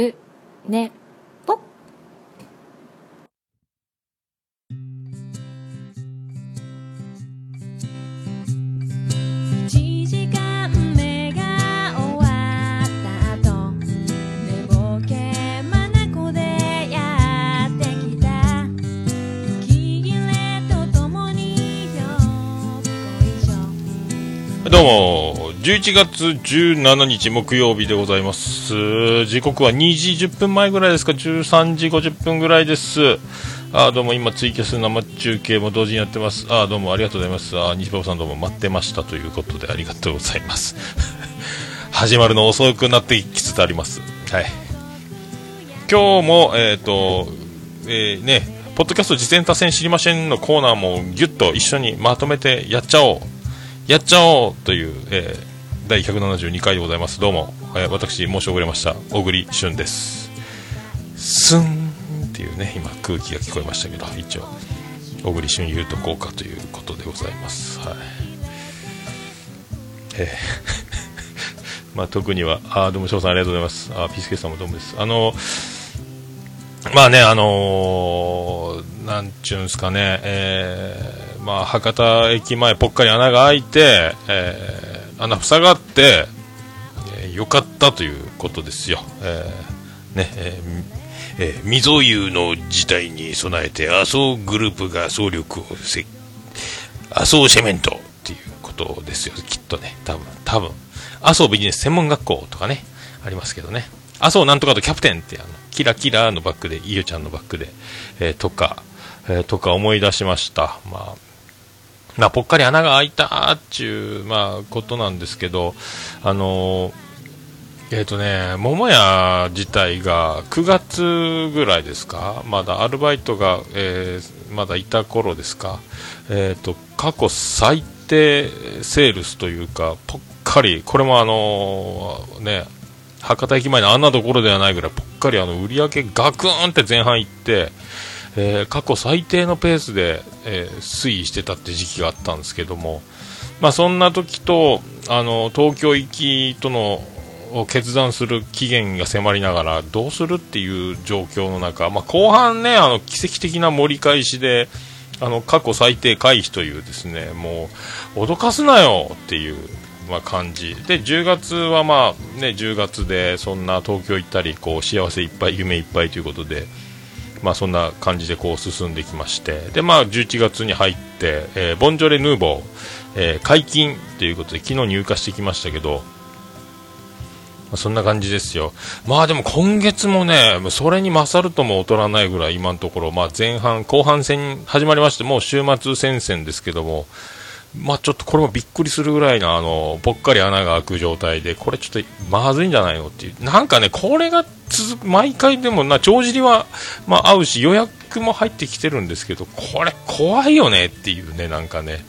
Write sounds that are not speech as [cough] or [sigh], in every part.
るね。11月17日木曜日でございます。時刻は2時10分前ぐらいですか、13時50分ぐらいです。あどうも今ツイキャス生中継も同時にやってます。あどうもありがとうございます。あ西馬さんどうも待ってましたということでありがとうございます。[laughs] 始まるの遅くなってきつつあります。はい。今日も、えっ、と、えーね、ポッドキャスト実践多戦知りませんのコーナーもぎゅっと一緒にまとめてやっちゃおう。やっちゃおうという、えー第172回でございます。どうも、えー私、申し遅れました。小栗旬です。スンっていうね、今空気が聞こえましたけど、一応、小栗旬言うとこうかということでございます。はい。えー [laughs] まあ、特には、あどうも翔さんありがとうございます。あピースケさんもどうもです。あのまあね、あのーなんちゅうんすかね、えーまあ、博多駅前、ぽっかり穴が開いて、えー穴塞がって、えーよかったということですよ。えーね、えーえー未曾有の事態に備えて、麻生グループが総力をせ、麻生セメントっていうことですよ、きっとね、多分多分麻生ビジネス専門学校とかね、ありますけどね、麻生なんとかとキャプテンってあの、キラキラのバックで、いよちゃんのバックで、えーとか、えーとか思い出しました。まあまあ、ぽっかり穴が開いたっちゅう、まあ、ことなんですけど、あのーえっ、とね、桃屋自体が9月ぐらいですか、まだアルバイトが、えーまだいた頃ですか、えっ、と、過去最低セールスというか、ぽっかり、これもあのね、博多駅前のあんなところではないぐらい、ぽっかりあの売り上げガクーンって前半行って、えー過去最低のペースで、えー推移してたって時期があったんですけども、まあ、そんな時とあの東京行きとのを決断する期限が迫りながらどうするっていう状況の中、まあ、後半ねあの奇跡的な盛り返しであの過去最低回避というですねもう脅かすなよっていう、まあ、感じで10月はまあね10月でそんな東京行ったりこう幸せいっぱい夢いっぱいということで。まあ、そんな感じでこう進んできまして。で、まあ、11月に入って、えーボンジョレ・ヌーボー、えー解禁ということで昨日入荷してきましたけど、まあそんな感じですよ。まあでも今月もねそれに勝るとも劣らないぐらい今のところ、まあ、前半後半戦始まりましてもう週末戦線ですけどもまあちょっとこれもびっくりするぐらいのあのぽっかり穴が開く状態でこれちょっとまずいんじゃないのっていう。なんかねこれが続く毎回でもな帳尻はまあ合うし予約も入ってきてるんですけどこれ怖いよねっていうねなんかね。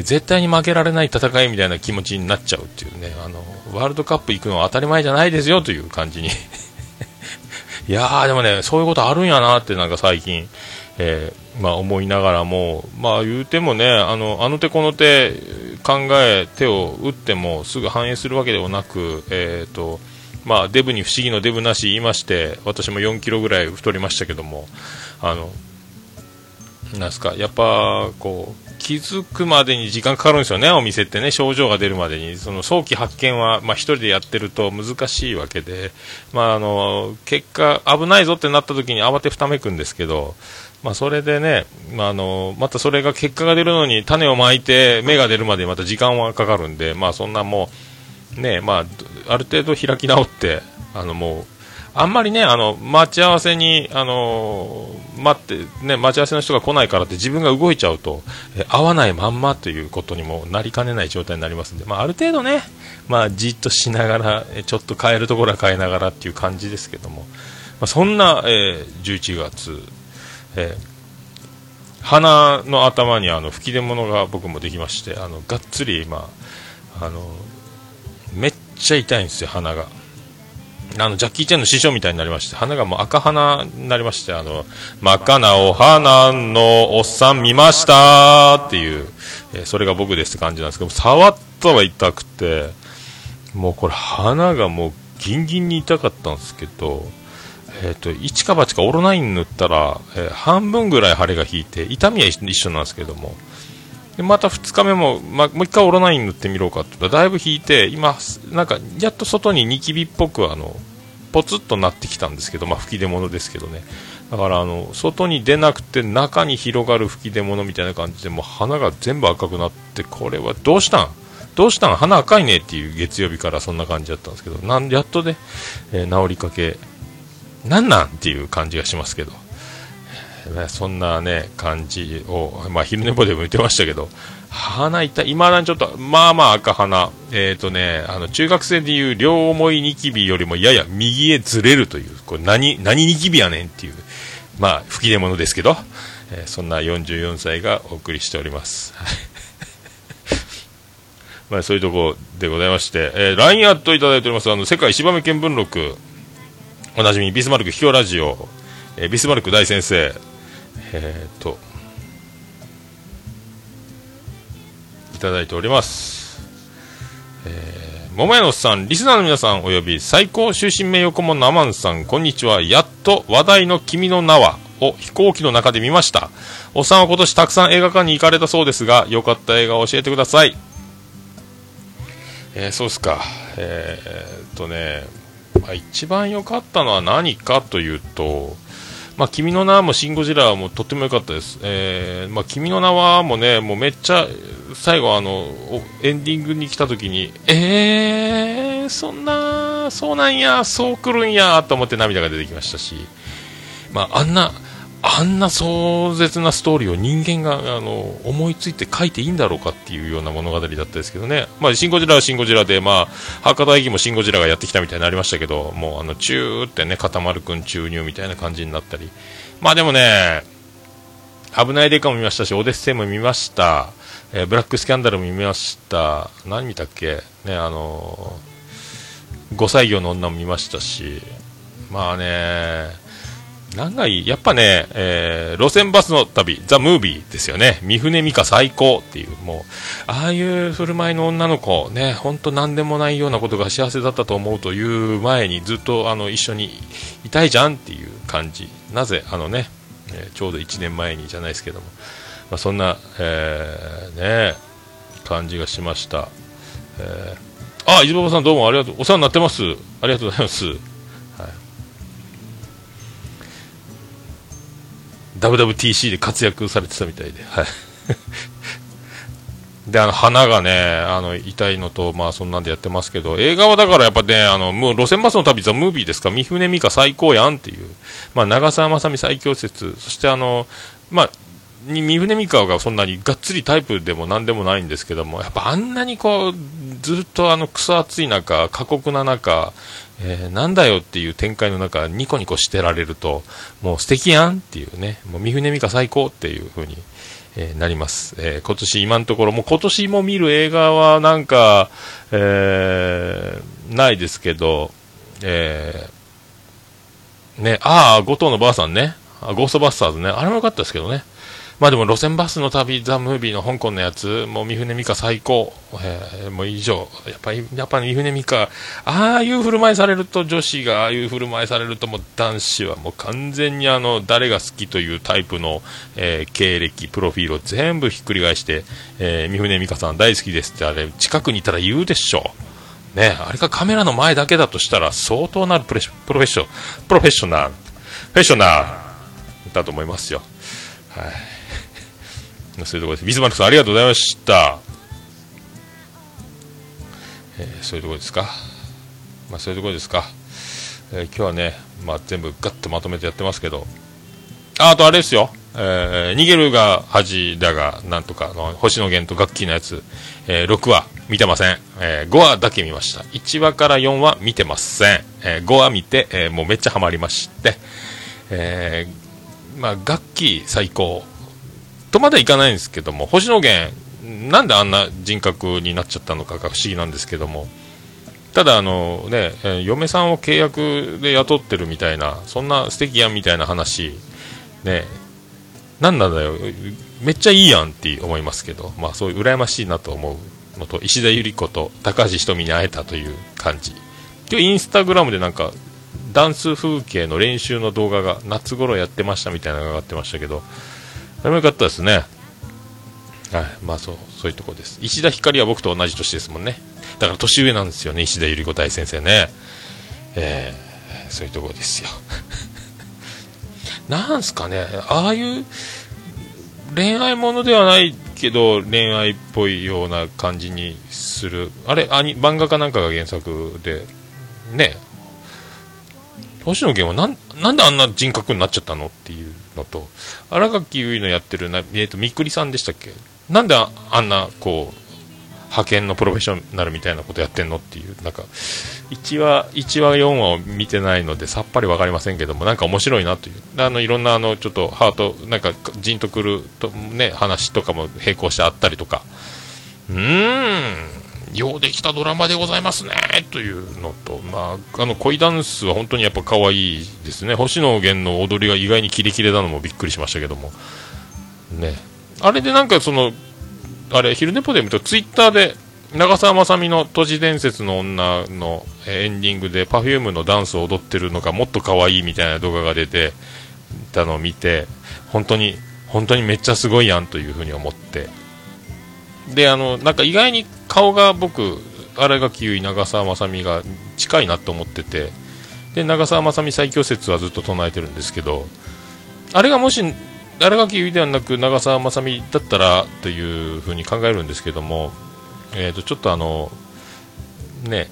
絶対に負けられない戦いみたいな気持ちになっちゃうっていうね。あのワールドカップ行くのは当たり前じゃないですよという感じに。[laughs] いやーでもねそういうことあるんやなってなんか最近、えーまあ、思いながらもまあ言うてもねあのあの手この手考え手を打ってもすぐ反映するわけではなくえっ、とまあデブに不思議のデブなし言いまして私も4キロぐらい太りましたけどもあのなんすかやっぱこう気づくまでに時間かかるんですよね、お店ってね、症状が出るまでに、その早期発見は、まあ、一人でやってると難しいわけで、まあ、あの結果、危ないぞってなった時に慌てふためくんですけど、まあ、それでね、まあ、あのまたそれが結果が出るのに種をまいて芽が出るまでまた時間はかかるんで、まあ、そんなもう、ねまあ、ある程度開き直って、あのもうあんまりね、あの、待ち合わせに、あの待って、ね、待ち合わせの人が来ないからって自分が動いちゃうと、え合わないまんまということにもなりかねない状態になりますんで、まあ、ある程度ね、まあ、じっとしながら、ちょっと変えるところは変えながらっていう感じですけども、まあ、そんな、えー11月、えー鼻の頭にあの吹き出物が僕もできまして、あの、がっつり今、あの、めっちゃ痛いんですよ、鼻が。あの、ジャッキー・チェンの師匠みたいになりまして、鼻がもう赤鼻になりまして、あの、真っ赤なお花のおっさん見ましたっていう、えーそれが僕ですって感じなんですけど、触ったは痛くて、もうこれ鼻がもうギンギンに痛かったんですけど、えっ、と、一か八かオロナイン塗ったら、えー半分ぐらい腫れが引いて、痛みは一緒なんですけども、でまた2日目も、ま、もう一回オロナイン塗ってみろうかって言ったらだいぶ引いて今なんかやっと外にニキビっぽくあのポツッとなってきたんですけど、まあ、吹き出物ですけどね。だからあの外に出なくて中に広がる吹き出物みたいな感じでもう鼻が全部赤くなってこれはどうしたん？どうしたん？鼻赤いねっていう月曜日からそんな感じだったんですけどなんやっとね、えー治りかけなんなんっていう感じがしますけど。ねそんなね、感じを、まあ、昼寝坊でも言ってましたけど、鼻痛い、今だにちょっと、まあまあ赤鼻、えっ、とね、あの、中学生でいう両思いニキビよりもやや右へずれるという、これ何、何ニキビやねんっていう、まあ、吹き出物ですけど、えーそんな44歳がお送りしております。[laughs] まあ、そういうところでございまして、えー、LINE アットいただいております、あの、世界芝目見聞録、おなじみ、ビスマルク秘境ラジオ、えービスマルク大先生、えー、っと、いただいております。えー、桃屋のおっさん、リスナーの皆さん、および最高終身名誉顧問のアマンさん、こんにちは。やっと話題の君の名はを飛行機の中で見ました。おっさんは今年たくさん映画館に行かれたそうですが、良かった映画を教えてください。えー、そうですか。えー、っとね、まあ、一番良かったのは何かというと、まあ、君の名もシン・ゴジラもとっても良かったです。えー、まあ、君の名はもね、もうめっちゃ、最後あの、エンディングに来た時に、えー、そんな、そうなんや、そう来るんや、と思って涙が出てきましたし、まあ、あんな、あんな壮絶なストーリーを人間があの思いついて書いていいんだろうかっていうような物語だったですけどね、まあ、シン・ゴジラはシン・ゴジラで、まあ、博多駅もシン・ゴジラがやってきたみたいになりましたけど、もうあのチューってね、固まるくん注入みたいな感じになったり、まあでもね、危ないデカも見ましたし、オデッセイも見ました、えーブラックスキャンダルも見ました、何見たっけ、ね、あのー、5歳魚の女も見ましたし、まあね、何がいいやっぱね、えー路線バスの旅、ザ・ムービーですよね。三船美香最高っていう、もう、ああいう振る舞いの女の子、ね、本当何でもないようなことが幸せだったと思うという前にずっとあの一緒にいたいじゃんっていう感じ。なぜ、あのね、えーちょうど1年前にじゃないですけども、まあ、そんな、えーね、感じがしました。えーあ、伊豆馬場さんどうもありがとう。お世話になってます。ありがとうございます。WWTC で活躍されてたみたいで、はい。[laughs] で、あの、花がね、あの、痛いのと、まあ、そんなんでやってますけど、映画はだからやっぱね、あの、もう、路線バスの旅、ザ・ムービーですか、三船美香最高やんっていう、まあ、長澤まさみ最強説、そしてあの、まあ、に三船美香がそんなにがっつりタイプでもなんでもないんですけども、やっぱあんなにこう、ずっとあの、クソ暑い中、過酷な中、えーなんだよっていう展開の中、ニコニコしてられると、もう素敵やんっていうね、もう三船美香最高っていう風に、えーなります。えー今年今のところ、もう今年も見る映画はなんか、えーないですけど、えーね、ああ、後藤のばあさんね、ゴーストバスターズね、あれも良かったですけどね。まあでも路線バスの旅、ザ・ムービーの香港のやつ、もう三船美香最高、えーもう以上、やっぱり、やっぱり三船美香、ああいう振る舞いされると、女子がああいう振る舞いされると、もう男子はもう完全にあの、誰が好きというタイプの、えー経歴、プロフィールを全部ひっくり返して、えー三船美香さん大好きですって、あれ、近くにいたら言うでしょう。ね、あれがカメラの前だけだとしたら、相当なるプレプロフェッション、プロフェッショナル、フェッショナルだと思いますよ。はい。そういうところです。ビスマルクさん、ありがとうございました。えーそういうところですか？まあ、そういうところですか？えー今日はね、まあ、全部ガッとまとめてやってますけど。あ、あとあれですよ。えー逃げるが恥だが、なんとかの、星野源とガッキーのやつ、えー6話見てません。えー5話だけ見ました。1話から4話見てません。えー5話見て、えもうめっちゃハマりまして、えまあ、ガッキー最高とまではいかないんですけども、星野源、なんであんな人格になっちゃったのかが不思議なんですけども、ただあの、ね嫁さんを契約で雇ってるみたいな、そんな素敵やんみたいな話、ね、なんなんだよ、めっちゃいいやんって思いますけど、まあ、そういう羨ましいなと思うのと、石田ゆり子と高橋ひとみに会えたという感じ、今日インスタグラムでなんかダンス風景の練習の動画が夏頃やってましたみたいなのが上がってましたけどでもよかったですね。はいまあそうそういうとこです。石田ひかりは僕と同じ年ですもんね。だから年上なんですよね石田ゆり子大先生ね。えー、そういうとこですよ。[laughs] なんすかねああいう恋愛ものではないけど恋愛っぽいような感じにする。あれアニ漫画かなんかが原作で。ね。星野源はなんなんであんな人格になっちゃったのっていう。のと新垣結衣のやってるな、えー、とみっくりさんでしたっけ？なんであんなこう派遣のプロフェッショナルみたいなことやってんのっていうなんか1話1話4話を見てないのでさっぱり分かりませんけどもなんか面白いなという。あのいろんなあのちょっとハートなんかじんとくると、ね、話とかも並行してあったりとか。うーん。ようできたドラマでございますね。というのと、まあ、あの恋ダンスは本当にやっぱ可愛いですね。星野源の踊りが意外にキレキレなのもびっくりしましたけども。ね。あれでなんかそのあれ、昼寝ポで見ると、ツイッターで、長澤まさみの都市伝説の女のエンディングで Perfume のダンスを踊ってるのがもっと可愛いみたいな動画が出てたのを見て本当に本当にめっちゃすごいやんというふうに思って。であのなんか意外に顔が僕新垣結衣長澤まさみが近いなと思っててで長澤まさみ最強説はずっと唱えてるんですけどあれがもし新垣結衣ではなく長澤まさみだったらというふうに考えるんですけども、えー、とちょっとあのね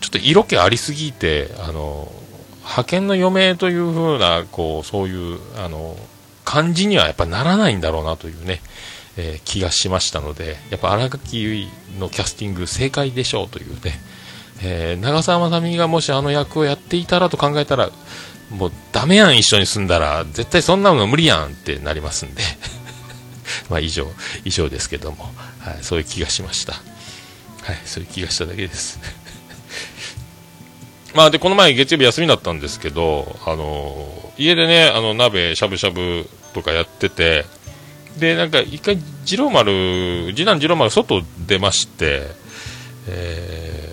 ちょっと色気ありすぎてあの派遣の余命というふうなこうそういうあの感じにはやっぱならないんだろうなというね、えー、気がしましたのでやっぱ新垣結衣のキャスティング正解でしょうというね、えー、長澤まさみがもしあの役をやっていたらと考えたらもうダメやん一緒に住んだら絶対そんなの無理やんってなりますんで。[laughs] まあ以上以上ですけども、はい、そういう気がしましたはいそういう気がしただけです。[laughs] まあでこの前月曜日休みだったんですけどあの家でねあの鍋しゃぶしゃぶとかやっててでなんか一回次郎丸次男次郎丸外出ましてえー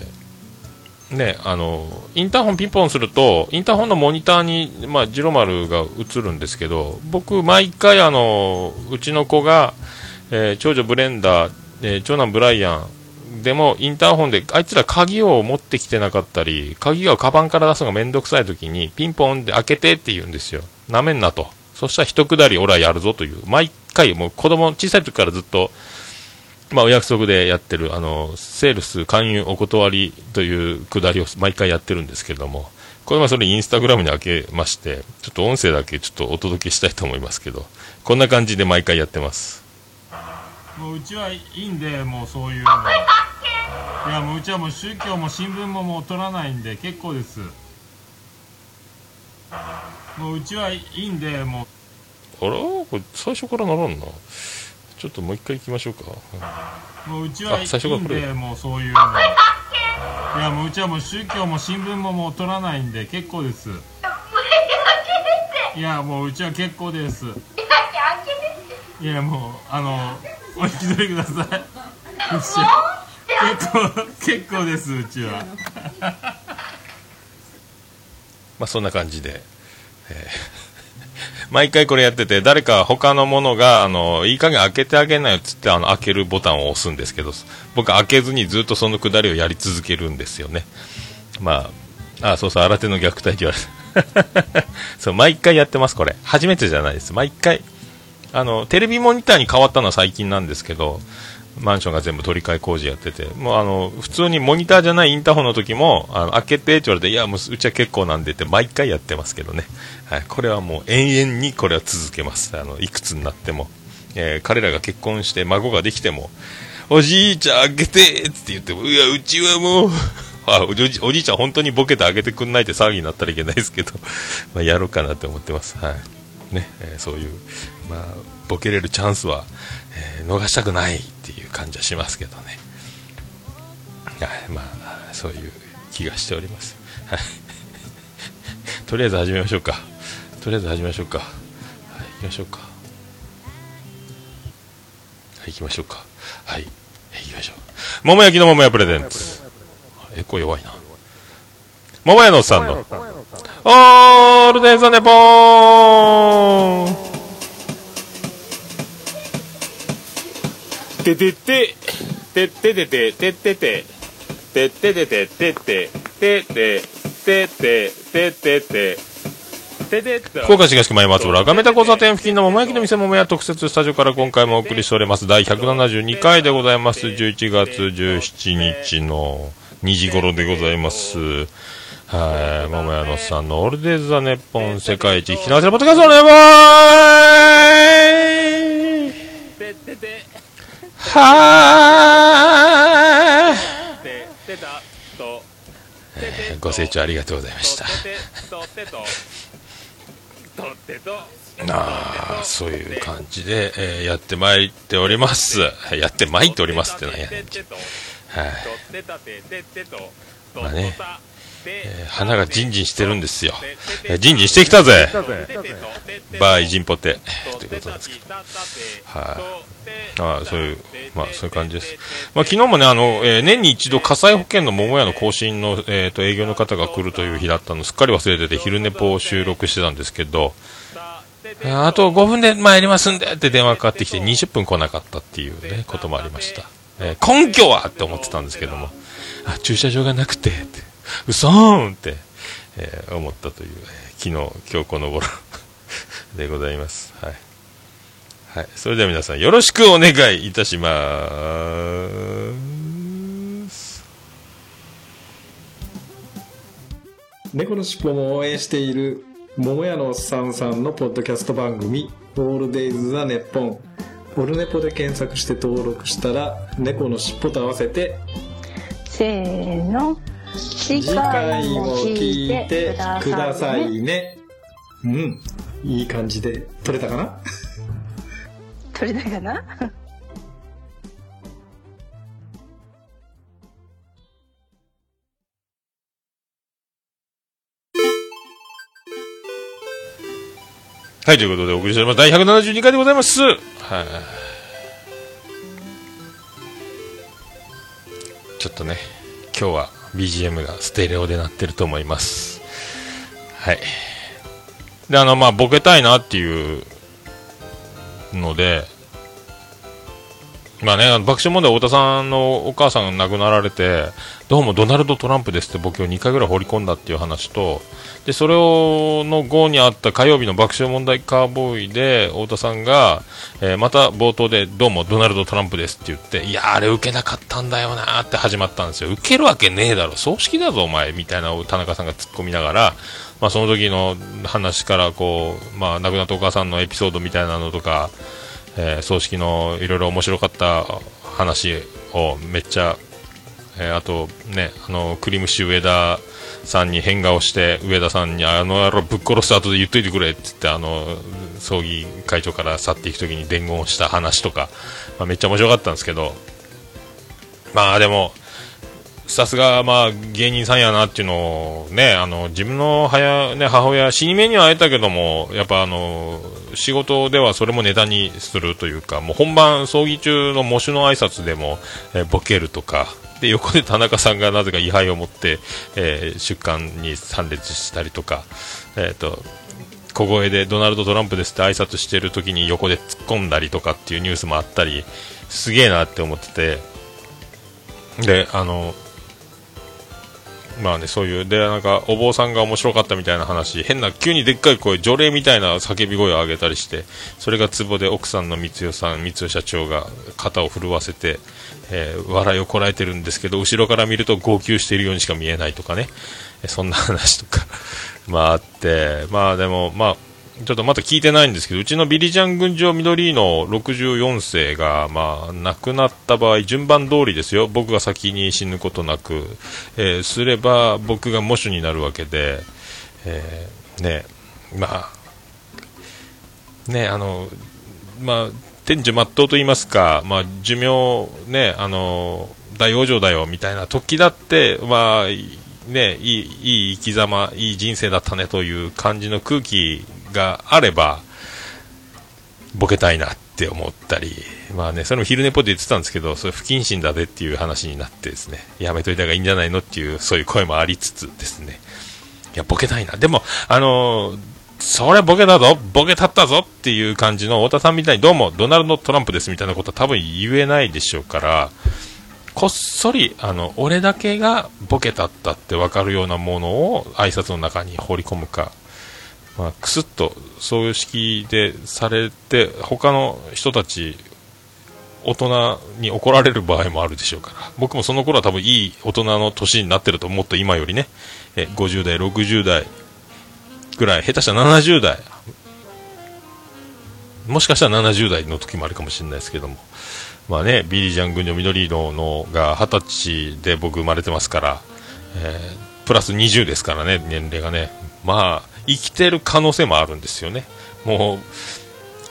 ね、あのインターホンピンポンするとインターホンのモニターに、まあ、ジロ丸が映るんですけど僕、毎回あのうちの子が、えー、長女ブレンダー、えー、長男ブライアンでもインターホンであいつら鍵を持ってきてなかったり鍵をカバンから出すのが面倒くさい時にピンポンで開けてって言うんですよ。なめんなと。そしたら一くだり俺はやるぞという。毎回もう子供小さい時からずっとまあ、お約束でやってる、あの、セールス勧誘お断りというくだりを毎回やってるんですけれども、これはそれインスタグラムに開けまして、ちょっと音声だけちょっとお届けしたいと思いますけど、こんな感じで毎回やってます。もううちはいいんで、もうそういうの。いや、もううちはもう宗教も新聞ももう取らないんで結構です。もううちはいいんで、もう。あらこれ最初からならんな。ちょっともう一回行きましょうか、もううちはいいんでもうそういうの。いやもううちはもう宗教も新聞ももう取らないんで結構です。いやもううちは結構です。いやもうあのお引き取りください。結構結構ですうちは。まあそんな感じで、えー毎回これやってて、誰か他のものが、あの、いい加減開けてあげなよっつって、あの、開けるボタンを押すんですけど、僕開けずにずっとそのくだりをやり続けるんですよね。まあ、あ、そうそう、新手の虐待って言われた。[laughs] そう、毎回やってます、これ。初めてじゃないです。毎回。あの、テレビモニターに変わったのは最近なんですけど、マンションが全部取り替え工事やってて、もうあの、普通にモニターじゃないインターホンの時も、あの、開けてって言われて、いや、もううちは結構なんでって毎回やってますけどね。はい、これはもう永遠にこれは続けます。あの、いくつになっても。えー、彼らが結婚して孫ができても、おじいちゃん開けてって言っても、いや、うちはもう [laughs] あおじいちゃん本当にボケてあげてくんないって騒ぎになったらいけないですけど [laughs] まあ、やろうかなって思ってます。はい。ね、えー、そういう、まあ、ボケれるチャンスは、えー、逃したくないって感じはしますけどね。はい、まあ、そういう気がしております。はい。[laughs] とりあえず始めましょうか。とりあえず始めましょうか。はい、行きましょうか。はい、行きましょうか。はい、行きましょう。桃焼きの桃屋プレゼンツ。エコ弱いな。桃屋のおっさんの、オールデンザネポーンててて、てっててて、てってて、てっててて、てって、てって、てって、てってて、ててって、福岡市東区前松原、亀田交差点付近の桃焼きの店桃屋特設スタジオから今回もお送りしております。第172回でございます。11月17日の2時頃でございます。はい、桃屋のさんのオールデイズ・ザ・ネッポン世界一引き流せるポッドキャストお願いしますてってて、はて、てた、と、ーご清聴ありがとうございました。[laughs] あ、そういう感じで、えーやってまいっております。やってまいっておりますってなんやねん。はい。まあねえー花がジンジンしてるんですよ。えージンジンしてきたぜバイジンポテ。ということなんですけど。はい。ああ、そういう、まあそういう感じです。まあ昨日もね、あの、えー年に一度火災保険の桃屋の更新の、えっ、と、営業の方が来るという日だったの、すっかり忘れてて昼寝ぽを収録してたんですけど、あーあと5分で参りますんでって電話かかってきて20分来なかったっていうね、こともありました。えー根拠はって思ってたんですけども、あ、駐車場がなくて、って、うそーんって、えー思ったという、えー昨日、今日この頃 [laughs] でございます。はい。はい。それでは皆さんよろしくお願いいたします。猫のしっぽも応援している桃屋のおっさんさんのポッドキャスト番組「オールデイズ・ザ・ネッポン」オルネポで検索して登録したら猫のしっぽと合わせてせーの次次回も聞いてくださいねねうんいい感じで撮れたかな？取れたかな？はい、ということでお送りしております。第172回でございます。はい。ちょっとね、今日は BGM がステレオで鳴ってると思います。はい。で、あの、まあ、ボケたいなっていうので、まあね、爆笑問題太田さんのお母さんが亡くなられて、どうもドナルド・トランプですってボケを2回ぐらい放り込んだっていう話と、で、それを、の後にあった火曜日の爆笑問題カーボーイで、太田さんが、えーまた冒頭で、どうもドナルド・トランプですって言って、いや、あれ受けなかったんだよなって始まったんですよ。受けるわけねえだろ、葬式だぞ、お前、みたいな田中さんが突っ込みながら、まあ、その時の話から、こう、まあ、亡くなったお母さんのエピソードみたいなのとか、えー葬式のいろいろ面白かった話をめっちゃ、えーあとね、あの、クリムシ上田さんに変顔して、上田さんにあの野郎ぶっ殺す後で言っといてくれって言って、あの、葬儀会長から去っていく時に伝言した話とか、まあ、めっちゃ面白かったんですけど、まあでも、さすが、まあ、芸人さんやなっていうのをね、あの、自分の母,、ね、母親、死に目には会えたけども、やっぱあの、仕事ではそれもネタにするというか、もう本番、葬儀中の喪主の挨拶でも、えーボケるとか、で、横で田中さんがなぜか位牌を持って、えー出棺に参列したりとか、えっ、と、小声でドナルド・トランプですって挨拶してる時に横で突っ込んだりとかっていうニュースもあったり、すげえなって思ってて、で、あの、まあね、そういう、で、なんか、お坊さんが面白かったみたいな話、変な、急にでっかい声、除霊みたいな叫び声を上げたりして、それがツボで奥さんの光代さん、光代社長が肩を震わせて、えー笑いをこらえてるんですけど、後ろから見ると号泣しているようにしか見えないとかね、そんな話とか、[laughs] まああって、まあでも、まあ、ちょっとまだ聞いてないんですけど、うちのビリジャン群青緑の64世が、まあ、亡くなった場合、順番通りですよ。僕が先に死ぬことなく、えーすれば僕が喪主になるわけで、えーね、まあ、ね、あの、まあ、天寿全うと言いますか、まあ、寿命、ね、あの、大往生だよ、みたいな時だって、まあ、ね、いい、いい生き様、いい人生だったねという感じの空気があれば、ボケたいなって思ったり、まあね、それも昼寝ぽで言ってたんですけど、それ不謹慎だぜっていう話になってですね、やめといた方がいいんじゃないのっていう、そういう声もありつつですね、いや、ボケたいな。でも、あのーそれボケだぞ、ボケたったぞっていう感じの太田さんみたいに、どうも、ドナルド・トランプですみたいなことは多分言えないでしょうから、こっそり、あの、俺だけがボケたったって分かるようなものを挨拶の中に放り込むか、まあ、くすっと、そういう式でされて、他の人たち、大人に怒られる場合もあるでしょうから、僕もその頃は多分いい大人の年になってると思って今よりね、え50代、60代ぐらい、下手したら70代、もしかしたら70代の時もあるかもしれないですけども、まあね、ビリー・ジャン軍女緑色のが20歳で僕生まれてますから、えープラス20ですからね、年齢がね。まあ、生きてる可能性もあるんですよね。もう、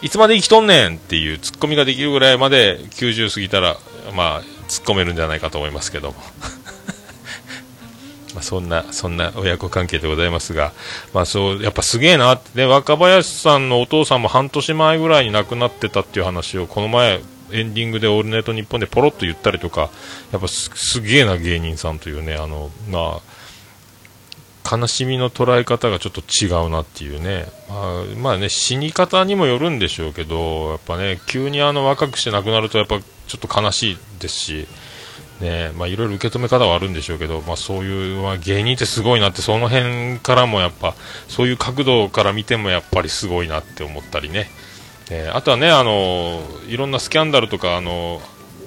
いつまで生きとんねんっていうツッコミができるぐらいまで90過ぎたら、まあ、突っ込めるんじゃないかと思いますけども。[laughs] まあそんな、そんな親子関係でございますが、まあそう、やっぱすげえなってね、若林さんのお父さんも半年前ぐらいに亡くなってたっていう話を、この前、エンディングでオールネットニッポンでポロッと言ったりとか、やっぱすすげえな芸人さんというね、あの、まあ、悲しみの捉え方がちょっと違うなっていうね、まあ、まあね、死に方にもよるんでしょうけど、やっぱね、急にあの若くして亡くなると、やっぱちょっと悲しいですし、ね、まあいろいろ受け止め方はあるんでしょうけど、まあそういう、まあ芸人ってすごいなって、その辺からもやっぱ、そういう角度から見てもやっぱりすごいなって思ったりね、えあとはね、あの、いろんなスキャンダルとか、あの、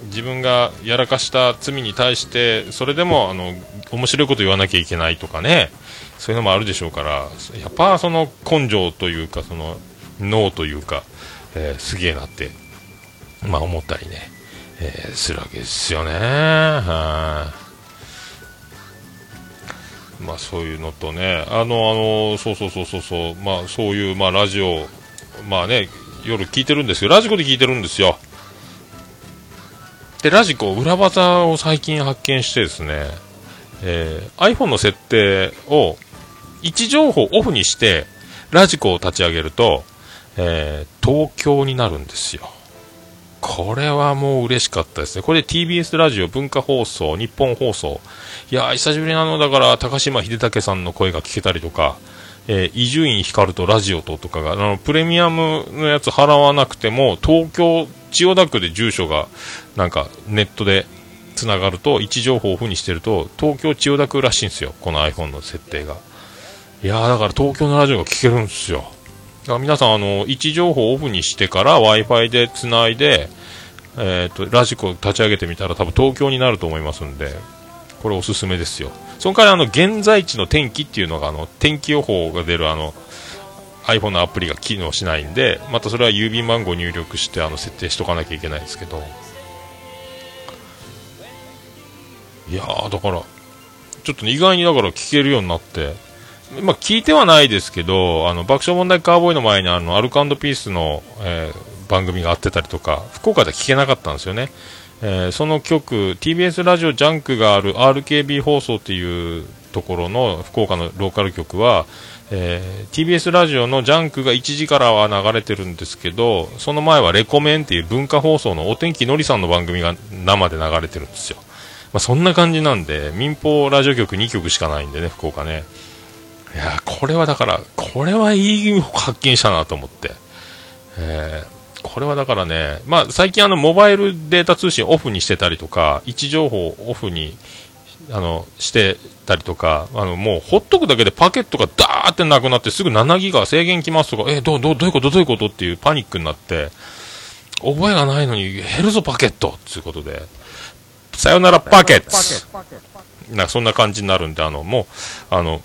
自分がやらかした罪に対して、それでも、あの、面白いこと言わなきゃいけないとかね、そういうのもあるでしょうから、やっぱその根性というか、その脳というか、えーすげえなって、まあ思ったりね、えーするわけですよね。はまあそういうのとね、あの、あの、そうそうそうそうそう、まあそういう、まあラジオ、まあね、夜聞いてるんですよ。ラジコで聞いてるんですよ。で、ラジコ、裏技を最近発見してですね、えー iPhone の設定を位置情報オフにして、ラジコを立ち上げると、えー東京になるんですよ。これはもう嬉しかったですね。これで TBS ラジオ、文化放送、日本放送。いやー、久しぶりなのだから、高島秀武さんの声が聞けたりとか、えー伊集院光とラジオととかが、あの、プレミアムのやつ払わなくても、東京、千代田区で住所が、なんか、ネットでつながると、位置情報をオフにしてると、東京千代田区らしいんですよ。この iPhone の設定が。いや、だから東京のラジオが聞けるんですよ。だから皆さん、あの、位置情報をオフにしてから Wi-Fi でつないで、えっ、と、ラジコ立ち上げてみたら多分東京になると思いますんで、これおすすめですよ。その代わりあの、現在地の天気っていうのが、あの、天気予報が出るあの、iPhone のアプリが機能しないんで、またそれは郵便番号入力して、あの、設定しとかなきゃいけないですけど。いやー、だから、ちょっと意外にだから聞けるようになって、まあ、聞いてはないですけど、あの、爆笑問題カーボーイの前にあの、アルコピースの、えー番組があってたりとか、福岡では聞けなかったんですよね。えーその局、TBS ラジオジャンクがある RKB 放送っていうところの福岡のローカル局は、えー TBS ラジオのジャンクが1時からは流れてるんですけど、その前はレコメンっていう文化放送のオテンキのりさんの番組が生で流れてるんですよ。まあ、そんな感じなんで、民放ラジオ局2局しかないんでね、福岡ね。いやーこれはだから、これはいい発見したなと思って。えーこれはだからね、まあ、最近あの、モバイルデータ通信オフにしてたりとか、位置情報オフに、あの、してたりとか、あの、もうほっとくだけでパケットがダーってなくなってすぐ7ギガ制限きますとか、え、どう、どう、どういうことどういうことっていうパニックになって、覚えがないのに減るぞパケットっていうことで、さよならパケッツ。なんかそんな感じになるんで、あの、もう、あの、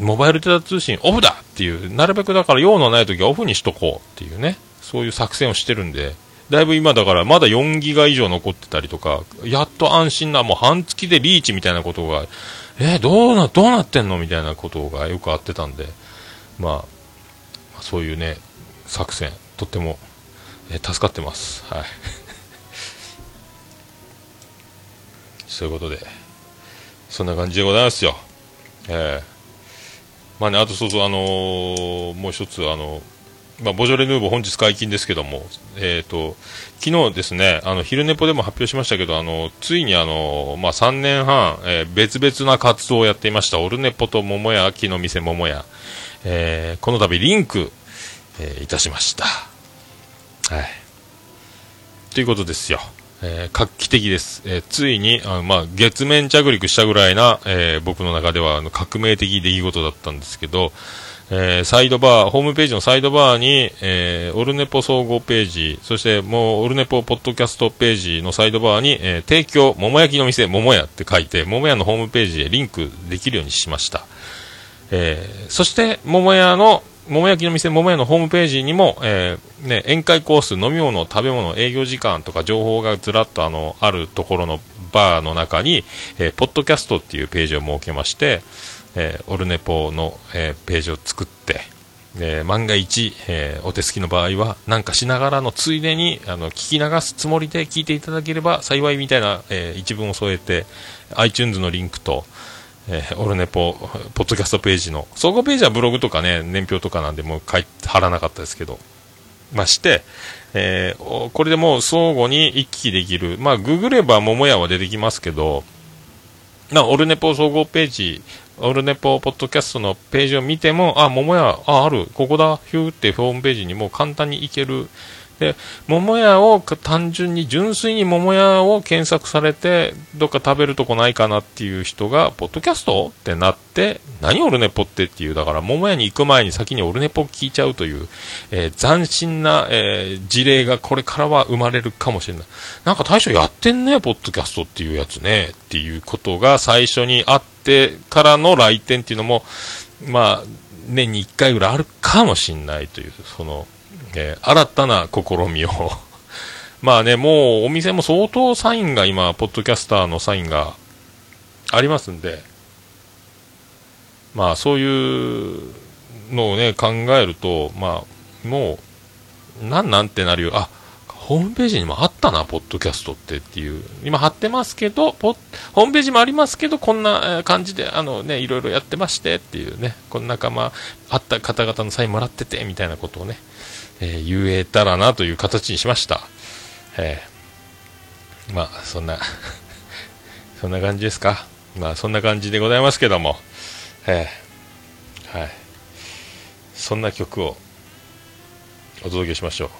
モバイルデータ通信オフだっていう、なるべくだから用のない時はオフにしとこうっていうね、そういう作戦をしてるんで、だいぶ今だからまだ4ギガ以上残ってたりとか、やっと安心な、もう半月でリーチみたいなことが、えーどうな、どうなってんのみたいなことがよくあってたんで、まあ、そういうね、作戦、とっても、えー助かってます。はい。[laughs] そういうことで、そんな感じでございますよ。ええまあね、あとそうそう、あのーもう一つ、あのまあ、ボジョレ・ヌーボー本日解禁ですけども、えっ、と、昨日ですね、あの、昼寝ぽでも発表しましたけど、あの、ついにあの、まあ、3年半、えー別々な活動をやっていました、オルネポと桃屋、秋の店桃屋、えーこの度リンク、えーいたしました。はい。ということですよ。えー画期的です。えーついに、あのまあ、月面着陸したぐらいな、えー僕の中ではあの革命的出来事だったんですけど、えサイドバー、ホームページのサイドバーに、えオルネポ総合ページ、そしてもうオルネポポッドキャストページのサイドバーに、え提供、桃焼きの店、桃屋って書いて、桃屋のホームページでリンクできるようにしました。えそして、桃屋の、桃焼きの店、桃屋のホームページにも、えーね、宴会コース、飲み物、食べ物、営業時間とか情報がずらっとあの、あるところのバーの中に、えーポッドキャストっていうページを設けまして、えーオルネポの、えーページを作って、えー万が一、えーお手すきの場合は、なんかしながらのついでに、あの、聞き流すつもりで聞いていただければ幸いみたいな、えー一文を添えて、iTunes のリンクと、えーオルネポ、ポッドキャストページの、総合ページはブログとかね、年表とかなんで、もう書い貼らなかったですけど、まあ、して、えーこれでもう相互に行き来できる。まあ、ググれば桃屋は出てきますけど、ま、オルネポ総合ページ、オルネポポッドキャストのページを見ても、あ、桃屋、あ、ある、ここだ、ヒューってホームページにもう簡単に行ける。で、桃屋を単純に、純粋に桃屋を検索されて、どっか食べるとこないかなっていう人が、ポッドキャストってなって、何オルネポってっていう、だから桃屋に行く前に先にオルネポ聞いちゃうという、えー斬新な、えー事例がこれからは生まれるかもしれない。なんか大将やってんね、ポッドキャストっていうやつね、っていうことが最初にあってからの来店っていうのも、まあ、年に1回ぐらいあるかもしれないという、その、えー新たな試みを。[laughs] まあね、もうお店も相当サインが今、ポッドキャスターのサインがありますんで、まあそういうのをね、考えると、まあ、もう、なんなんてなるよ。あ、ホームページにもあったな、ポッドキャストってっていう。今貼ってますけど、ホームページもありますけど、こんな感じで、あのね、いろいろやってましてっていうね、この仲間、あった方々のサインもらってて、みたいなことをね、えー言えたらなという形にしました。えーまあ、そんな、[laughs] そんな感じですか。まあ、そんな感じでございますけども、えーはい。そんな曲をお届けしましょう。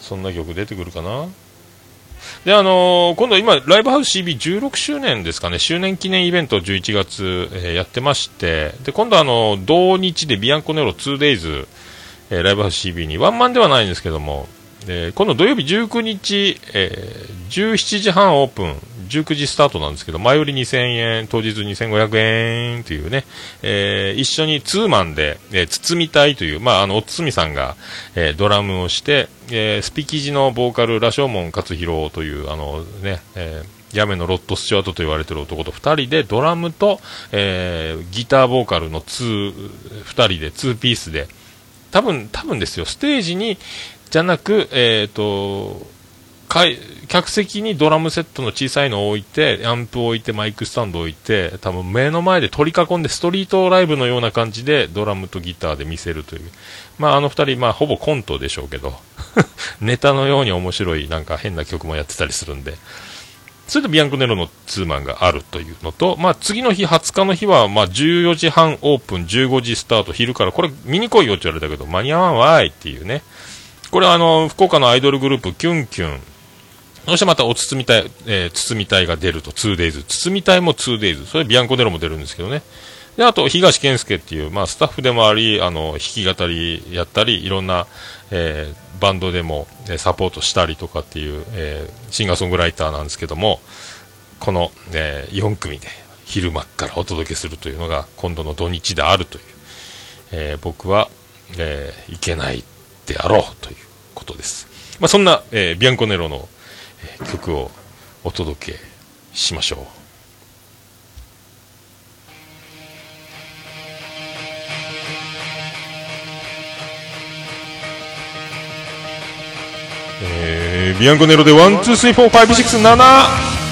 そんな曲出てくるかな？で、あのー今度今、ライブハウス CB16 周年ですかね、周年記念イベントを11月、えーやってまして、で、今度あの、同日でビアンコネロ 2days、えライブハウス CB に。ワンマンではないんですけども、で今度土曜日19日、えー17時半オープン、19時スタートなんですけど、前売り2000円、当日2500円というね、えー一緒にツーマンで、えー、包みたいという、まあ、あの、おつみさんが、えードラムをして、えースピキジのボーカル、ラショーモン勝弘という、あのね、えー、ヤメのロッド・スチュワートと言われている男と2人で、ドラムと、えーギターボーカルの2、2人で、2ピースで、多分、多分ですよ、ステージに、じゃなく、えっ、と、客席にドラムセットの小さいのを置いて、アンプを置いて、マイクスタンドを置いて、多分目の前で取り囲んで、ストリートライブのような感じで、ドラムとギターで見せるという。まあ、あの二人、まあ、ほぼコントでしょうけど、[laughs] ネタのように面白い、なんか変な曲もやってたりするんで、それでビアンコネロのツーマンがあるというのと、まあ、次の日、20日の日は、まあ、14時半オープン、15時スタート、昼から、これ見に来いよって言われたけど、間に合わんわーいっていうね。これあの、福岡のアイドルグループ、キュンキュン。そしてまたお包みたい、えー包みたいが出ると 2days。包みたいも 2days。それビアンコネロも出るんですけどね。で、あと、東健介っていう、まあ、スタッフでもあり、あの、弾き語りやったり、いろんな、えーバンドでも、えーサポートしたりとかっていう、えーシンガーソングライターなんですけども、この、え4組で、昼間からお届けするというのが、今度の土日であるという、えー僕は、えーいけないであろうということです。まあ、そんな、えービアンコネロの、曲をお届けしましょう。えービアンコネロで One, two, three, four, five, six, seven。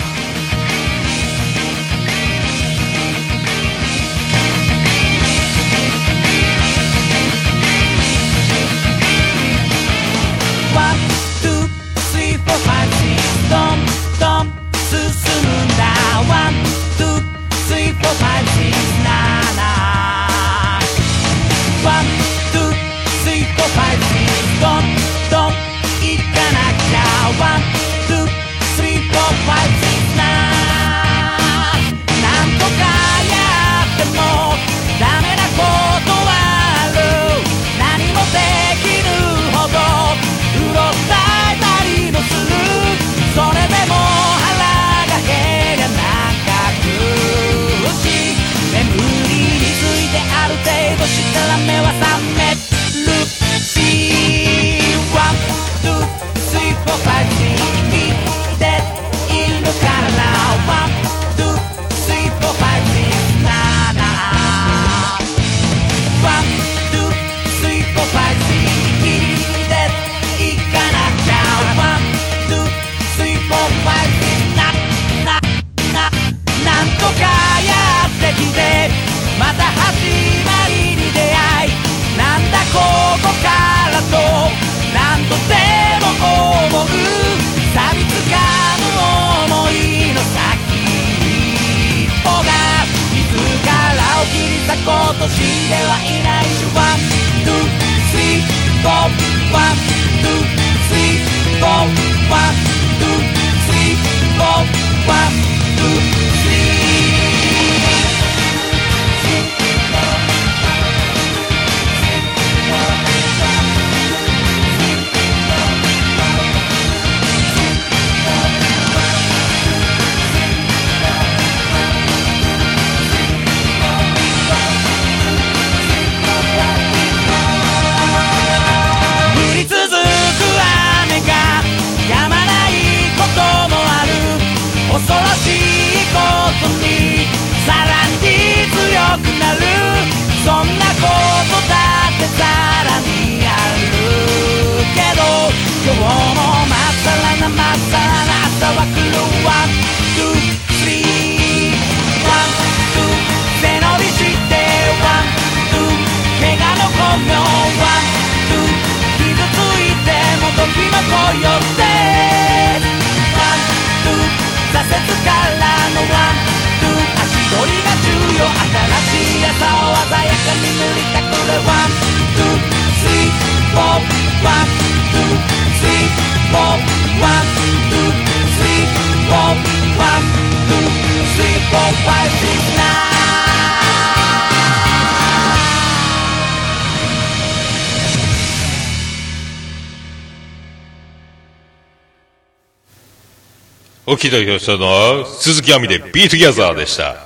おきとひろしの鈴木亜美でビートギャザーでした。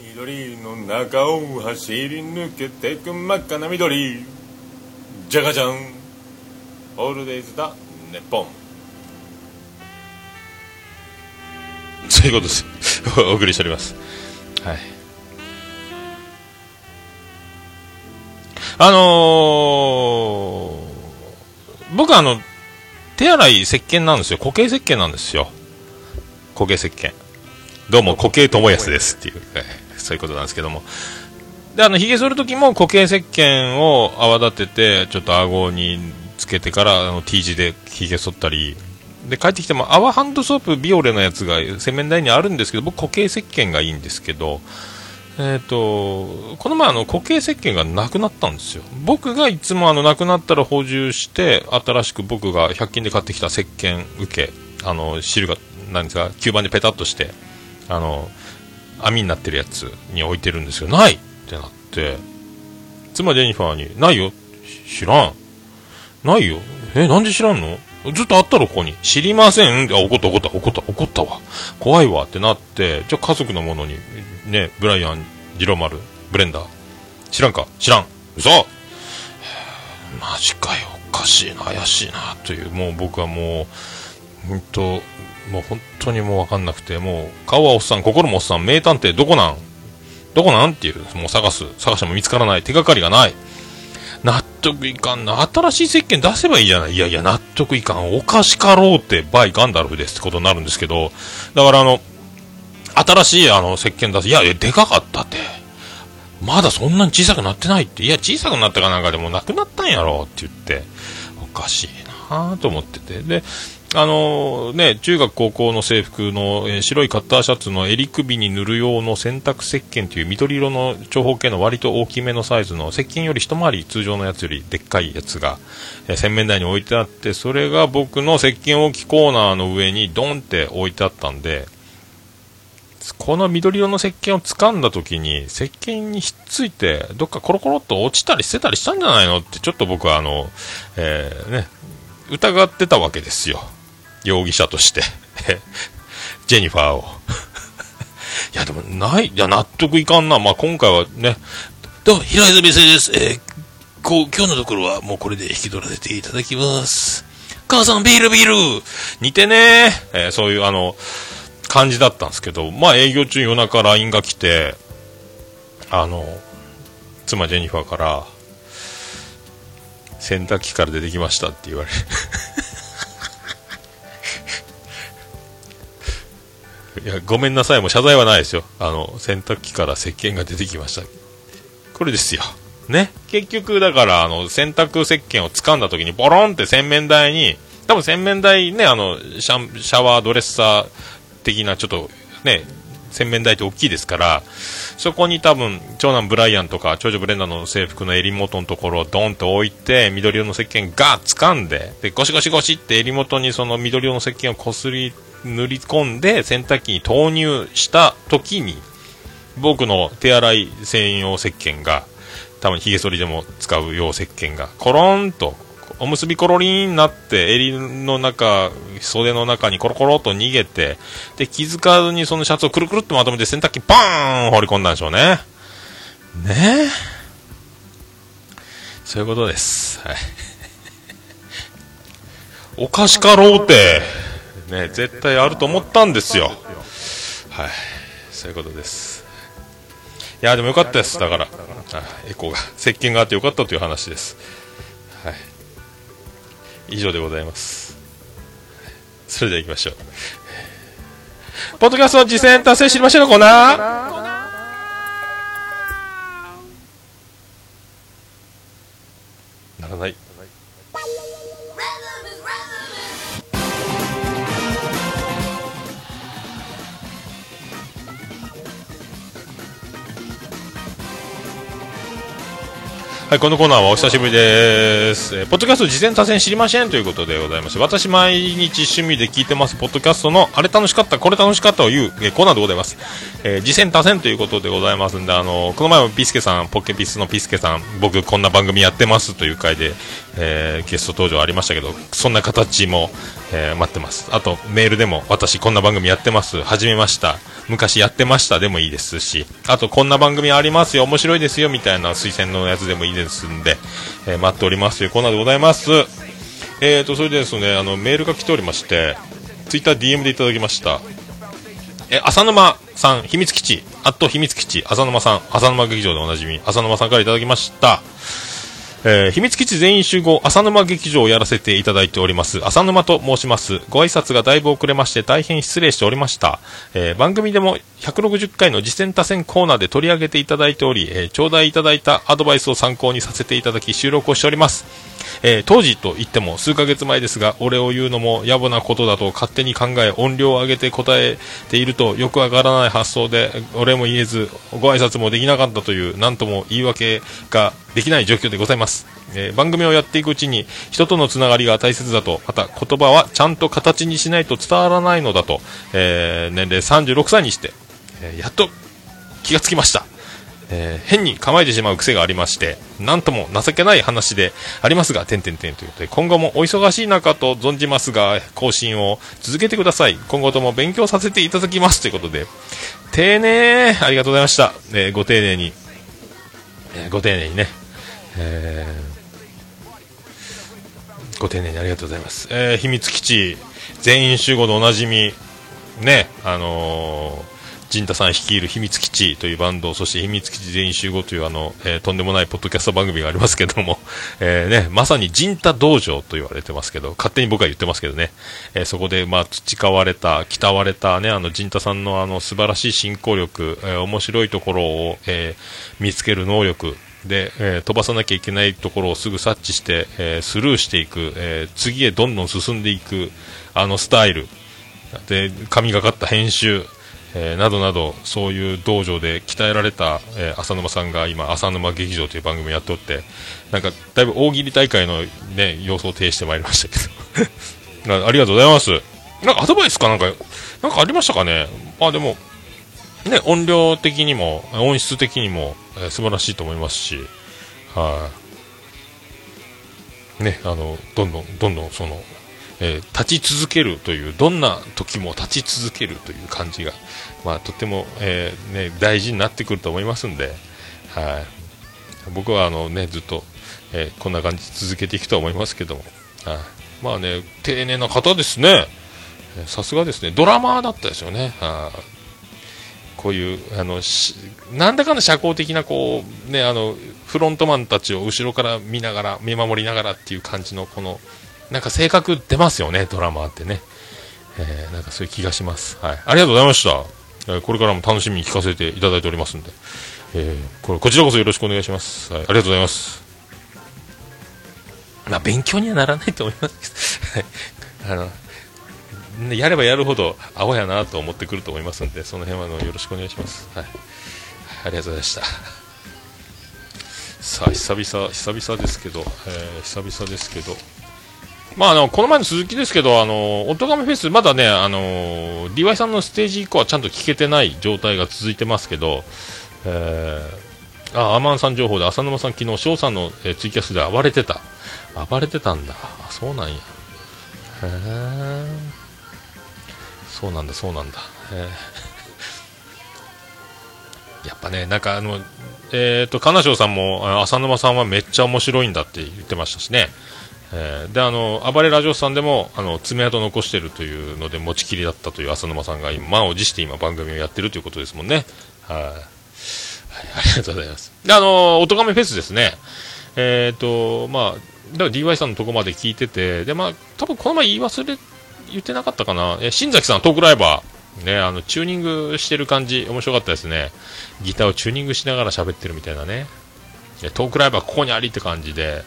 緑の中を走り抜けてく真っ赤な緑じゃがじゃんオールデイズだネッポンそういうことです。[laughs] お送りしております。はい。あのー、僕あの、手洗い石鹸なんですよ。固形石鹸なんですよ。固形石鹸。どうも、固形友安ですっていう、はい [laughs] そういうことなんですけども。で、あの、髭剃るときも固形石鹸を泡立てて、ちょっと顎につけてから、あの、T 字で髭剃ったり、で、帰ってきても、泡ハンドソープビオレのやつが洗面台にあるんですけど、僕固形石鹸がいいんですけど、えっ、と、この前あの固形石鹸がなくなったんですよ。僕がいつもあのなくなったら補充して、新しく僕が100均で買ってきた石鹸受け、あの、汁が、なんですか、吸盤でペタッとして、あの、網になってるやつに置いてるんですよ。ないってなって、妻ジェニファーに、ないよ知らん。ないよえ、なんで知らんの？ずっとあったろ、ここに。知りません。あ、怒った、怒った、怒った、怒ったわ。怖いわってなって、じゃあ家族のものに、ね、ブライアン、ジロマル、ブレンダー。知らんか？知らん。嘘マジかよ。おかしいな、怪しいな、という、もう僕はもう、本当もう本当にもうわかんなくて、もう、顔はおっさん、心もおっさん、名探偵どこなん？どこなん？っていう、もう探す。探しても見つからない。手がかりがない。納得いかんな。新しい石鹸出せばいいじゃない。いやいや、納得いかん。おかしかろうって、バイガンダルフですってことになるんですけど、だからあの、新しいあの石鹸出す。いや、いや、でかかったって。まだそんなに小さくなってないって。いや、小さくなったかなんかでもなくなったんやろって言って、おかしいなぁと思ってて。で、あのね、中学高校の制服の、えー白いカッターシャツの襟首に塗る用の洗濯石鹸という緑色の長方形の割と大きめのサイズの石鹸より一回り通常のやつよりでっかいやつが、えー洗面台に置いてあって、それが僕の石鹸置きコーナーの上にドンって置いてあったんで、この緑色の石鹸を掴んだ時に石鹸にひっついてどっかコロコロっと落ちたり捨てたりしたんじゃないのってちょっと僕はあの、えーね、疑ってたわけですよ。容疑者として。[laughs] ジェニファーを。[laughs] いや、でも、ない、いや、納得いかんな。まあ、今回はね、どうも、平泉先生です。えーこう、今日のところはもうこれで引き取らせていただきます。母さん、ビールビール似てねえーそういう、あの、感じだったんですけど、まあ、営業中夜中 LINE が来て、あの、妻ジェニファーから、洗濯機から出てきましたって言われ [laughs] いや、ごめんなさい、もう謝罪はないですよ。あの、洗濯機から石鹸が出てきました。これですよ。ね。結局、だから、あの、洗濯石鹸を掴んだ時に、ボロンって洗面台に、多分洗面台ね、あの、シャシャワードレッサー的な、ちょっと、ね、洗面台って大きいですから、そこに多分、長男ブライアンとか、長女ブレンダーの制服の襟元のところをドンと置いて、緑色の石鹸ガー掴んで、で、ゴシゴシゴシって襟元にその緑色の石鹸をこすり、塗り込んで、洗濯機に投入した時に、僕の手洗い専用石鹸が、多分髭剃りでも使う用石鹸が、コロンと、おむすびコロリンになって、襟の中、袖の中にコロコロと逃げて、で、気づかずにそのシャツをくるくるっとまとめて洗濯機バーン放り込んだんでしょうね。ねえ。そういうことです。はい。[laughs] おかしかろうて、ね、絶対あると思ったんですよ。はい。そういうことです。いや、でもよかったです。だから、エコーが、石鹸があってよかったという話です。はい。以上でございます。それでは行きましょう。ポッドキャストの実践達成知りましょうのコーナーならない。はい、このコーナーはお久しぶりです。えーポッドキャスト事前多戦知りませんということでございまして、私毎日趣味で聞いてます、ポッドキャストのあれ楽しかった、これ楽しかったを言う、えーコーナーでございます。えー、次戦多戦ということでございますんで、あのこの前もピスケさん、ポッケピスのピスケさん、僕こんな番組やってますという回で、えーゲスト登場ありましたけど、そんな形も、えー待ってます。あと、メールでも、私こんな番組やってます、始めました、昔やってましたでもいいですし、あとこんな番組ありますよ、面白いですよ、みたいな推薦のやつでもいいですんで、えー待っておりますというコーナーでございます。えーと、それでですね、あの、メールが来ておりまして、ツイッター DM でいただきました。え、浅沼さん、秘密基地、あと秘密基地、浅沼さん、浅沼劇場でおなじみ、浅沼さんからいただきました。えー秘密基地全員集合浅沼劇場をやらせていただいております。浅沼と申します。ご挨拶がだいぶ遅れまして大変失礼しておりました、えー番組でも160回の次戦多戦コーナーで取り上げていただいており、えー頂戴いただいたアドバイスを参考にさせていただき収録をしております。えー当時と言っても数ヶ月前ですが、俺を言うのも野暮なことだと勝手に考え、音量を上げて答えているとよくわからない発想で、俺も言えず、ご挨拶もできなかったという、なんとも言い訳ができない状況でございます。えー番組をやっていくうちに、人とのつながりが大切だと、また言葉はちゃんと形にしないと伝わらないのだと、えー年齢36歳にして、えやっと気がつきました。えー変に構えてしまう癖がありまして、なんとも情けない話でありますが、点々点ということで、今後もお忙しい中と存じますが、更新を続けてください。今後とも勉強させていただきますということで、丁寧、ありがとうございました。えーご丁寧に、えーご丁寧にね、えーご丁寧にありがとうございます。えー秘密基地、全員集合でおなじみ、ね、あのー、陣太さん率いる秘密基地というバンド、そして秘密基地全員集合というあの、えーとんでもないポッドキャスト番組がありますけども、[laughs] えーね、まさに陣太道場と言われてますけど、勝手に僕は言ってますけどね、えーそこで、まあ、培われた、鍛われたね、あの、陣太さんのあの、素晴らしい進行力、え面白いところを、え見つける能力、で、えー飛ばさなきゃいけないところをすぐ察知して、えースルーしていく、えー次へどんどん進んでいく、あのスタイル、で神がかった編集、えーなどなどそういう道場で鍛えられた、えー浅沼さんが今浅沼劇場という番組をやっておってなんかだいぶ大喜利大会の、ね、様相を呈してまいりましたけど。[laughs] ありがとうございます。なんかアドバイスかなんかなんかありましたかね。まあでもね音量的にも音質的にも、えー素晴らしいと思いますし。はい。ねあのどんどんどんどんそのえー立ち続けるというどんな時も立ち続けるという感じが、まあ、とても、えーね、大事になってくると思いますんで、はい、僕はあの、ね、ずっと、えーこんな感じ続けていくとは思いますけども、はい、まあね丁寧な方ですね。さすがですね。ドラマーだったですよね、はい。こういうあのなんだかの社交的なこう、ね、あのフロントマンたちを後ろから見ながら見守りながらっていう感じのこのなんか性格出ますよね、ドラマってね。えーなんかそういう気がします。はい。ありがとうございました。えーこれからも楽しみに聞かせていただいておりますんで。えーこれ、こちらこそよろしくお願いします。はい。ありがとうございます。まあ、勉強にはならないと思いますけど。はい。あの、やればやるほど、アホやなと思ってくると思いますんで、その辺はのよろしくお願いします。はい。ありがとうございました。さあ、久々、久々ですけど、えー久々ですけど、まあ、あの、この前の鈴木ですけど、あの、おとがめフェス、まだね、あの、DY さんのステージ以降はちゃんと聞けてない状態が続いてますけど、えー、あ、アマンさん情報で浅沼さん昨日、翔さんの、えツイキャスで暴れてた。暴れてたんだ。あそうなんや。へえ。そうなんだ、そうなんだ。へえ [laughs] やっぱね、なんかあの、えっ、と、金賞さんも、浅沼さんはめっちゃ面白いんだって言ってましたしね。えーで、あの、暴れラジオさんでも、あの、爪痕残してるというので持ちきりだったという浅沼さんが今、満を持して今番組をやってるということですもんね。はい。はい、ありがとうございます。で、あの、おとがめフェスですね。えっ、と、まあ、だから DY さんのとこまで聞いてて、で、まあ、多分この前言い忘れ、言ってなかったかな。え、新崎さん、トークライバー。ね、あの、チューニングしてる感じ、面白かったですね。ギターをチューニングしながら喋ってるみたいなね。トークライバーここにありって感じで。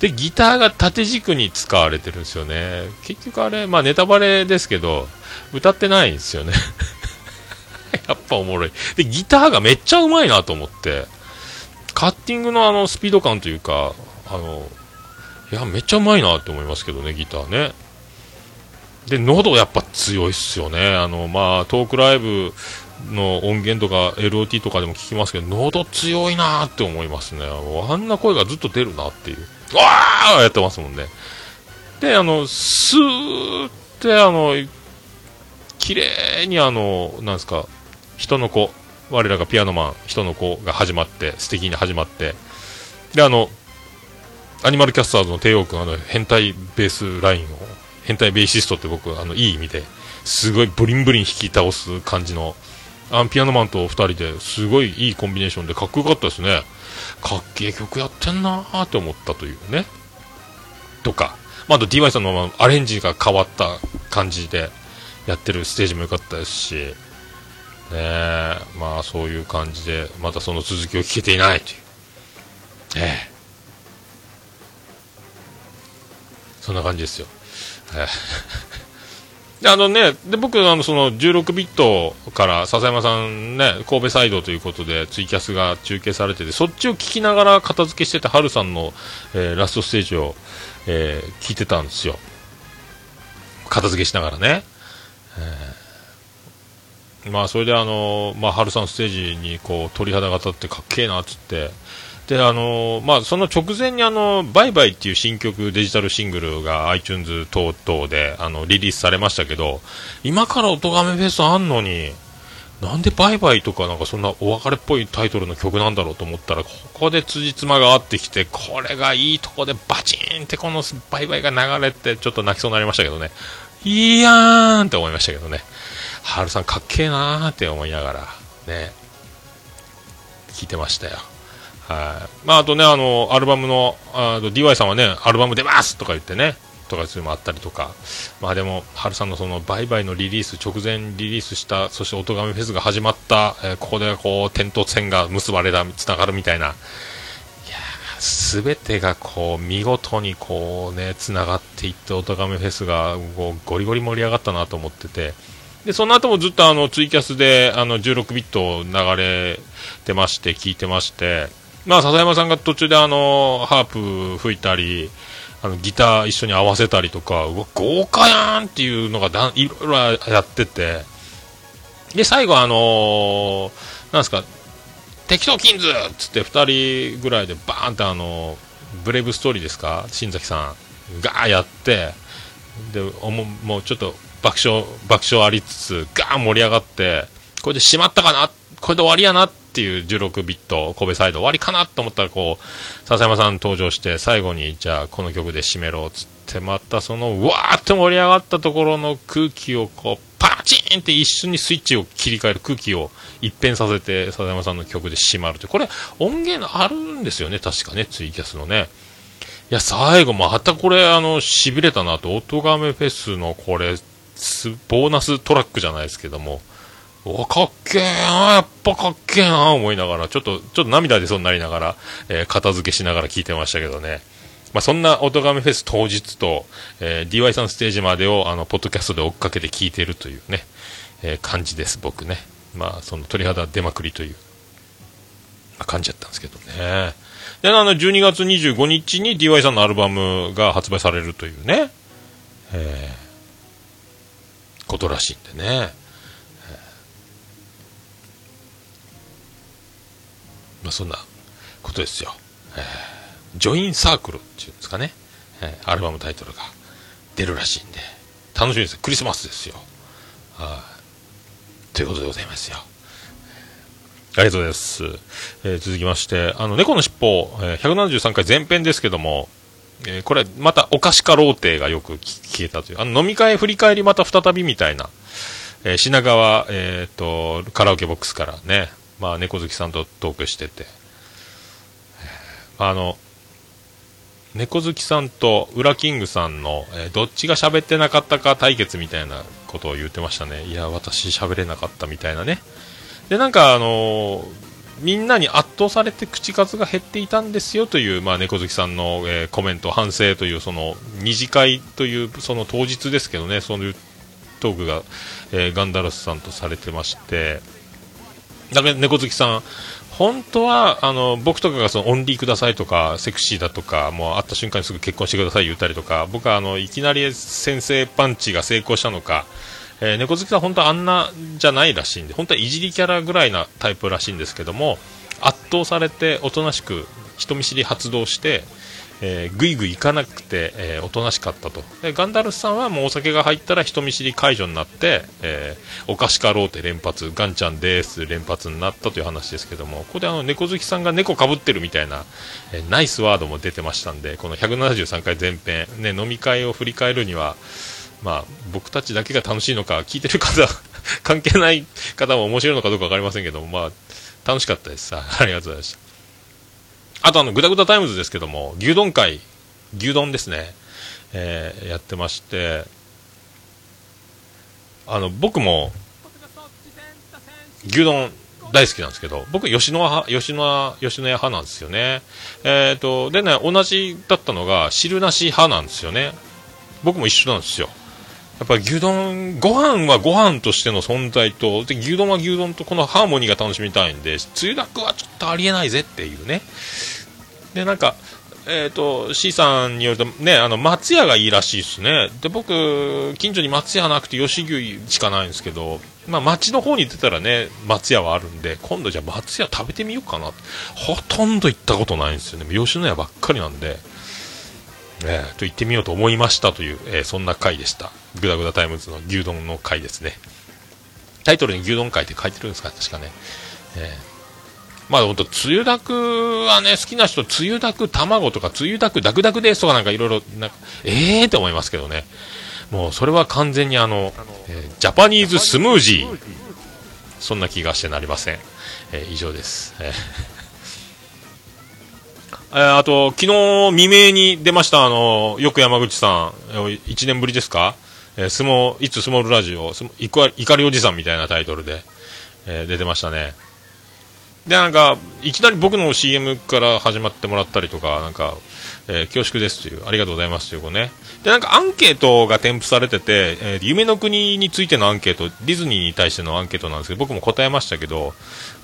で、ギターが縦軸に使われてるんですよね。結局あれ、まあネタバレですけど、歌ってないんですよね。[laughs] やっぱおもろい。で、ギターがめっちゃうまいなと思って、カッティングのあのスピード感というか、あの、いや、めっちゃうまいなって思いますけどね、ギターね。で、喉やっぱ強いっすよね。あの、まあ、トークライブの音源とか LOT とかでも聞きますけど、喉強いなって思いますね。あんな声がずっと出るなっていう。わーやってますもんね。で、あの、スーって、あの、綺麗にあの、なんですか、人の子、我らがピアノマン、人の子が始まって、素敵に始まって、で、あの、アニマルキャスターズの帝王君、あの、変態ベースラインを、変態ベーシストって僕、あの、いい意味で、すごいブリンブリン弾き倒す感じの、あのピアノマンと二人ですごいいいコンビネーションでかっこよかったですね。かっけえ曲やってんなーって思ったというね。とか、まあ、あと DY さんのアレンジが変わった感じでやってるステージも良かったですし、ね、まあそういう感じで、またその続きを聞けていないという。ええ。そんな感じですよ。ええ。あのね、で僕あのその16ビットから笹山さんね神戸サイドということでツイキャスが中継されててそっちを聞きながら片付けしてたハルさんの、えーラストステージを、えー聞いてたんですよ。片付けしながらね、えーまあそれであのまあハルさんステージにこう鳥肌が立ってかっけえなっつってであのまあ、その直前にあの「バイバイ」っていう新曲デジタルシングルが iTunes 等々であのリリースされましたけど今から「おとがめフェス」あんのになんで「バイバイ」とかなんかそんなお別れっぽいタイトルの曲なんだろうと思ったらここで辻褄が合ってきてこれがいいとこでバチーンってこの「バイバイ」が流れてちょっと泣きそうになりましたけどね。いやーんって思いましたけどね。ハルさんかっけえなーって思いながらね聞いてましたよ。はい。まあ、あとね、あの、アルバムの、あの DY さんはね、アルバム出ますとか言ってね、とかそういうのもあったりとか、まあでも、ハルさんのその、バイバイのリリース、直前リリースした、そして、おとがめフェスが始まった、えーここでこう、点と線が結ばれた、つながるみたいな、いやすべてがこう、見事にこうね、つながっていって、おとがめフェスが、こう、ゴリゴリ盛り上がったなと思ってて、で、その後もずっとあの、ツイキャスで、あの、16ビット流れてまして、聞いてまして、まあ、笹山さんが途中であの、ハープ吹いたり、あの、ギター一緒に合わせたりとか、うわ、豪華やんっていうのがだんいろいろやってて、で、最後あのーなんですか、適当キンズっつって2人ぐらいでバーンってあのブレイブストーリーですか？新崎さんがやってでおももうちょっと爆笑爆笑ありつつガー盛り上がってこれで閉まったかな？これで終わりやなっっていう16ビット神戸サイド終わりかなと思ったらこう笹山さん登場して最後にじゃあこの曲で締めろっつってまたそのうわーって盛り上がったところの空気をこうパチンって一瞬にスイッチを切り替える空気を一変させて笹山さんの曲で締まるってこれ音源あるんですよね確かねツイキャスのね。いや最後またこれあの痺れたなと音ガメフェスのこれボーナストラックじゃないですけどもおかっけえなやっぱかっけえな思いながらちょっとちょっと涙出そうなりながら、えー片付けしながら聞いてましたけどねまあ、そんな音亀フェス当日と、えー DY さんステージまでを、あの、ポッドキャストで追っかけて聞いてるというね、えー感じです、僕ね。まあ、その鳥肌出まくりという、まあ感じだったんですけどね。で、あの、12月25日に DY さんのアルバムが発売されるというね、えーことらしいんでね。まあ、そんなことですよ。えージョインサークルっていうんですかね。えーアルバムタイトルが出るらしいんで、楽しみです。クリスマスですよ。はい。ということでございますよ。ありがとうございます。えー続きまして、あの、猫のしっぽ、えー173回前編ですけども、えーこれ、また、お菓子かローテがよく聞聞けたという、あの、飲み会振り返りまた再びみたいな、えー品川、えっ、と、カラオケボックスからね、まあ、猫好きさんとトークしてて、あの、猫好きさんとウラキングさんの、えーどっちが喋ってなかったか対決みたいなことを言ってましたね。いや、私喋れなかったみたいなね。で、なんかあのーみんなに圧倒されて口数が減っていたんですよという、まあ、猫好きさんの、えーコメント、反省という、その、二次会という、その当日ですけどね、そういうトークが、えガンダロスさんとされてまして、だから猫好きさん、本当はあの僕とかがそのオンリーくださいとかセクシーだとかもう会った瞬間にすぐ結婚してください言ったりとか僕はあのいきなり先生パンチが成功したのか、えー猫好きさん本当はあんなじゃないらしいんで本当はいじりキャラぐらいなタイプらしいんですけども圧倒されておとなしく人見知り発動して、えーぐいぐい行かなくて、えーおとなしかったと。でガンダルスさんはもうお酒が入ったら人見知り解除になって、えーお菓子かろうて連発ガンちゃんです連発になったという話ですけどもここであの猫好きさんが猫かぶってるみたいな、えーナイスワードも出てましたんでこの173回前編、ね、飲み会を振り返るにはまあ、僕たちだけが楽しいのか聞いてる方 [laughs] 関係ない方も面白いのかどうか分かりませんけども、まあ、楽しかったです。ありがとうございました。あとあのグダグダタイムズですけども牛丼会牛丼ですね、えーやってましてあの僕も牛丼大好きなんですけど僕吉野家派吉野家吉野家派なんですよね。えっ、とでね同じだったのが汁なし派なんですよね。僕も一緒なんですよ。やっぱ牛丼ご飯はご飯としての存在とで牛丼は牛丼とこのハーモニーが楽しみたいんでつゆだくはちょっとありえないぜっていうね。でなんかえー、と C さんによると、ね、あの松屋がいいらしいですね、で僕、近所に松屋なくて吉牛しかないんですけど、まあ、町の方に出たらね松屋はあるんで、今度じゃあ松屋食べてみようかな。ほとんど行ったことないんですよね、吉野家ばっかりなんで、えーと行ってみようと思いましたという、えーそんな回でした、グダグダタイムズの牛丼の回ですね、タイトルに牛丼会って書いてるんですか、確かね。えーまあ本当、つゆだくはね、好きな人、つゆだく卵とか、つゆだくダクダクですとかなんかいろいろ、なんか、ええーって思いますけどね。もうそれは完全にあの、えージャパニーズスムージー。そんな気がしてなりません。えー以上です。えーえーあと、昨日未明に出ました、あの、よく山口さん、1年ぶりですか？えー相撲、いつスモールラジオ、いかりおじさんみたいなタイトルで、えー出てましたね。で、なんか、いきなり僕の CM から始まってもらったりとか、なんか、えー恐縮ですという、ありがとうございますというこうね。で、なんかアンケートが添付されてて、えー夢の国についてのアンケート、ディズニーに対してのアンケートなんですけど、僕も答えましたけど、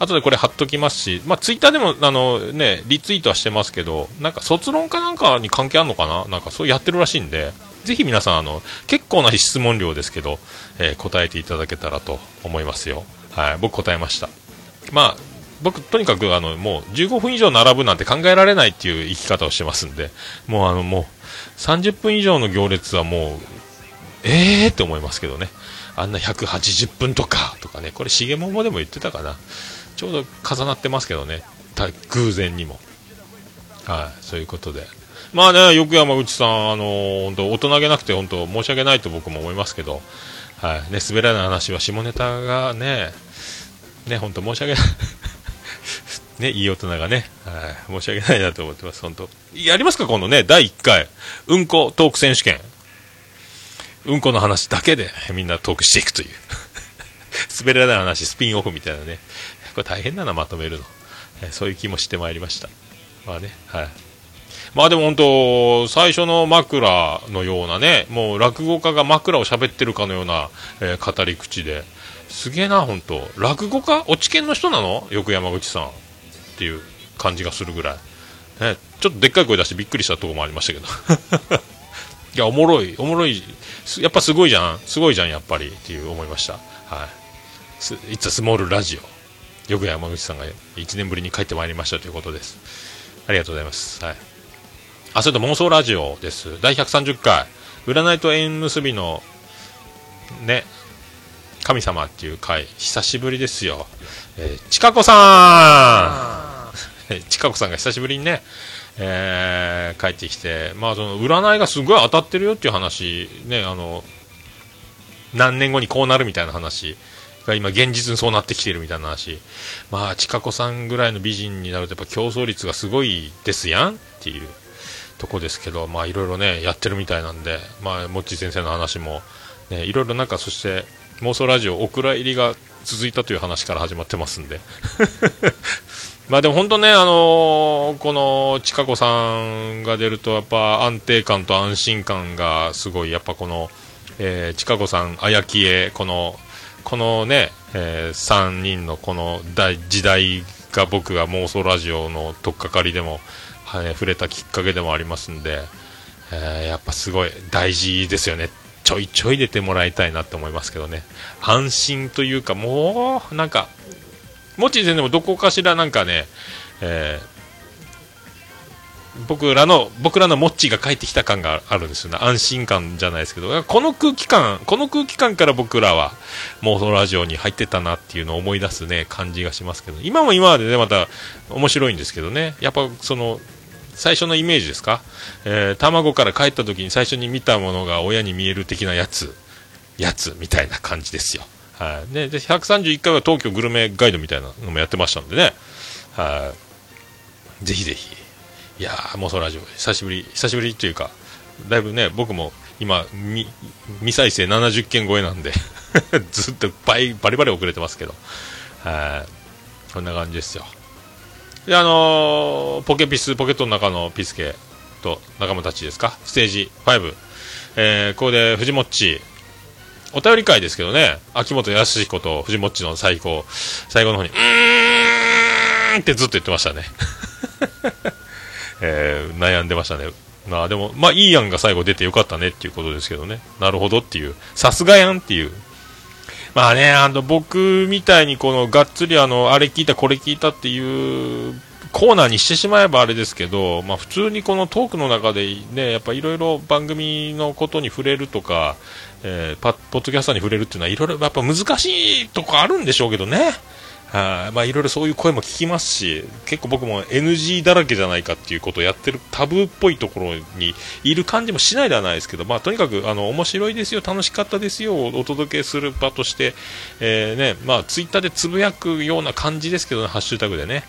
後でこれ貼っときますし、まあ、ツイッターでも、あの、ね、リツイートはしてますけど、なんか卒論かなんかに関係あるのかな？なんかそうやってるらしいんで、ぜひ皆さん、あの、結構な質問量ですけど、えー答えていただけたらと思いますよ。はい、僕答えました。まあ、僕、とにかくあのもう15分以上並ぶなんて考えられないっていう生き方をしてますんで、もうあのもう30分以上の行列はもう、えーって思いますけどね、あんな180分とかとかね、これ、重桃でも言ってたかな、ちょうど重なってますけどね、偶然にも。はい、そういうことで。まあね、よく山口さん、あの本当大人げなくて本当申し訳ないと僕も思いますけど、はい、ね、滑らない話は下ネタがね、ね、本当申し訳ない。[laughs] ね、いい大人がね、はい、申し訳ないなと思ってます、本当。やりますか、今度ね、第1回、うんこトーク選手権。うんこの話だけでみんなトークしていくという。[laughs] 滑らない話、スピンオフみたいなね。これ大変だな、まとめるの。えそういう気もしてまいりました。まあね、はい。まあでも本当、最初の枕のようなね、もう落語家が枕を喋ってるかのような、えー語り口で、すげえな、本当落語家？落ち研の人なの？よく山口さんっていう感じがするぐらい。ね、ちょっとでっかい声出してびっくりしたとこもありましたけど。[laughs] いや、おもろい、おもろい、やっぱすごいじゃん、すごいじゃん、やっぱりっていう思いました。はい。す It's a Small Radio。よく山口さんが1年ぶりに帰ってまいりましたということです。ありがとうございます。はい。あ、それと妄想ラジオです。第130回。占いと縁結びの、ね、神様っていう回、久しぶりですよ。えー、ちかこさんえーちかこさんが久しぶりにね、えー帰ってきて、まあその占いがすごい当たってるよっていう話、ね、あの、何年後にこうなるみたいな話が今現実にそうなってきてるみたいな話。まあ、ちかこさんぐらいの美人になるとやっぱ競争率がすごいですやんっていうとこですけど、まあいろいろね、やってるみたいなんで、まあ、もっち先生の話も、ね、いろいろなんかそして妄想ラジオお蔵入りが続いたという話から始まってますんで。[laughs] まあでも本当ね、あのーこのちかこさんが出ると、やっぱ安定感と安心感がすごい、やっぱこの、えー、ちかこさん、あやきえ、この、このね、え3人のこの大時代が僕が妄想ラジオの取っかかりでも、はい、触れたきっかけでもありますんで、えーやっぱすごい大事ですよね。ちょいちょい出てもらいたいなって思いますけどね。安心というか、もう、なんか、もち先生もどこかしらなんかね、えー僕らの、僕らのモッチーが帰ってきた感があるんですよね。安心感じゃないですけど、この空気感、この空気感から僕らは妄想ラジオに入ってたなっていうのを思い出すね、感じがしますけど、今も今までね、また面白いんですけどね、やっぱその、最初のイメージですか、えー卵から帰った時に最初に見たものが親に見える的なやつ、やつみたいな感じですよ。はい。で、で131回は東京グルメガイドみたいなのもやってましたんでね。はい。ぜひぜひ。いやー、妄想ラジオ、久しぶり、久しぶりというか、だいぶね、僕も今、み未再生70件超えなんで、[laughs] ずっとバリバリ遅れてますけど、はい。こんな感じですよ。で、あのーポケピス、ポケットの中のピスケと仲間たちですか、ステージ5、えー、ここで藤もっち、お便り会ですけどね、秋元康彦と藤もっちの最高、最後の方に、うーんってずっと言ってましたね。えー悩んでましたね。まあでも、まあいい案が最後出てよかったねっていうことですけどね。なるほどっていう。さすがやんっていう。まあね、あの、僕みたいにこの、がっつりあの、あれ聞いた、これ聞いたっていう、コーナーにしてしまえばあれですけど、まあ普通にこのトークの中でね、やっぱいろいろ番組のことに触れるとか、えーポッドキャストに触れるっていうのはいろいろやっぱ難しいとこあるんでしょうけどね。はい、まあいろいろそういう声も聞きますし、結構僕も NG だらけじゃないかっていうことをやってるタブーっぽいところにいる感じもしないではないですけど、まあとにかくあの面白いですよ、楽しかったですよをお届けする場として、えーね、まあツイッターでつぶやくような感じですけどね、ハッシュタグでね。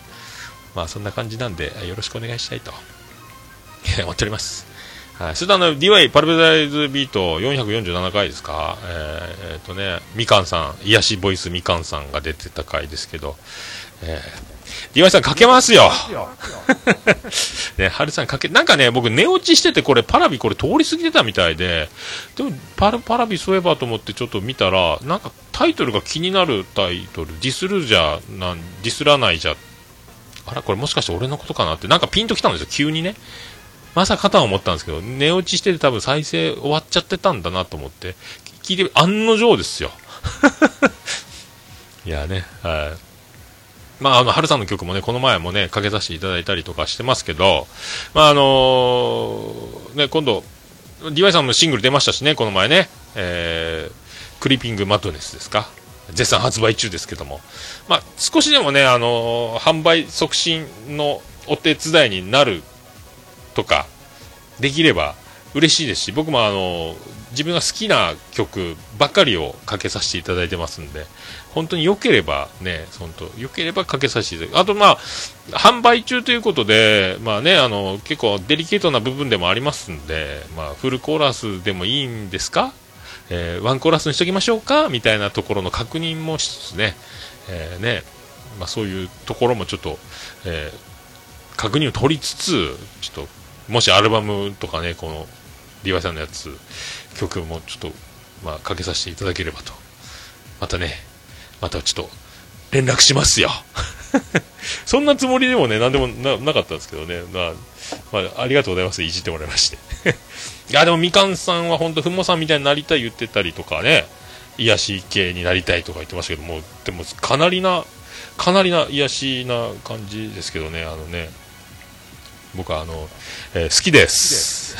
まあそんな感じなんで、よろしくお願いしたいと思っております。はい、それとあの DY パルベダイズビート447回ですか、えーえーとね、みかんさん、癒しボイスみかんさんが出てた回ですけど、えー、DY さんかけますよ。[laughs] ね、はるさんかけ、なんかね、僕寝落ちしててこれパラビこれ通り過ぎてたみたいで、でもパラパラビそういえばと思ってちょっと見たら、なんかタイトルが気になるタイトル、ディスるじゃ、なんディスらないじゃ、あら、これもしかして俺のことかなって、なんかピンときたんですよ、急にね。まさかとは思ったんですけど、寝落ちしてて多分再生終わっちゃってたんだなと思って、聞いて、案の定ですよ。[laughs] いやね、はい。まあ、あの、春さんの曲もね、この前もね、かけさせていただいたりとかしてますけど、まあ、あのーね、今度、DY さんのシングル出ましたしね、この前ね、えー、クリーピングマットネスですか。絶賛発売中ですけども。まあ、少しでもね、あのー販売促進のお手伝いになるとかできれば嬉しいですし僕もあの自分が好きな曲ばかりをかけさせていただいてますんで本当に良ければね本当良ければかけさせていただくあとまあ販売中ということでまあねあの結構デリケートな部分でもありますんでまあフルコーラスでもいいんですか？えーワンコーラスにしときましょうか？みたいなところの確認もしつつね,、えーねまあ、そういうところもちょっと、えー確認を取りつつちょっともしアルバムとかね、この、リヴァイさんのやつ、曲もちょっと、まあ、かけさせていただければと。またね、またちょっと、連絡しますよ。[laughs] そんなつもりでもね、なんでもなかったんですけどね。まあ、まあ、ありがとうございます。いじってもらいまして。[laughs] いや、でもみかんさんは本当、ふもさんみたいになりたい言ってたりとかね、癒し系になりたいとか言ってましたけども、でも、かなりな、かなりな癒しな感じですけどね、あのね、僕はあの、えー好きです。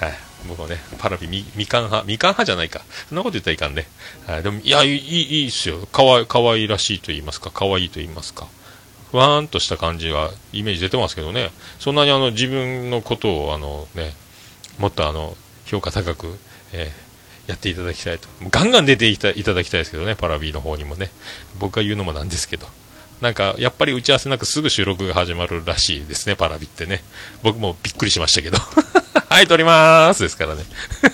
はい。僕はね、パラビみ、みかん派、みかん派じゃないか。そんなこと言ったらいかんね。はい。でも、いや、いい、いいっすよ。かわい、かわいらしいと言いますか、かわいいと言いますか。ふわーんとした感じは、イメージ出てますけどね。そんなにあの、自分のことを、あのね、もっとあの、評価高く、えーやっていただきたいと。ガンガン出ていたいただきたいですけどね、パラビの方にもね。僕が言うのもなんですけど。なんか、やっぱり打ち合わせなくすぐ収録が始まるらしいですね、パラビってね。僕もびっくりしましたけど。[laughs] はい、撮りまーすですからね。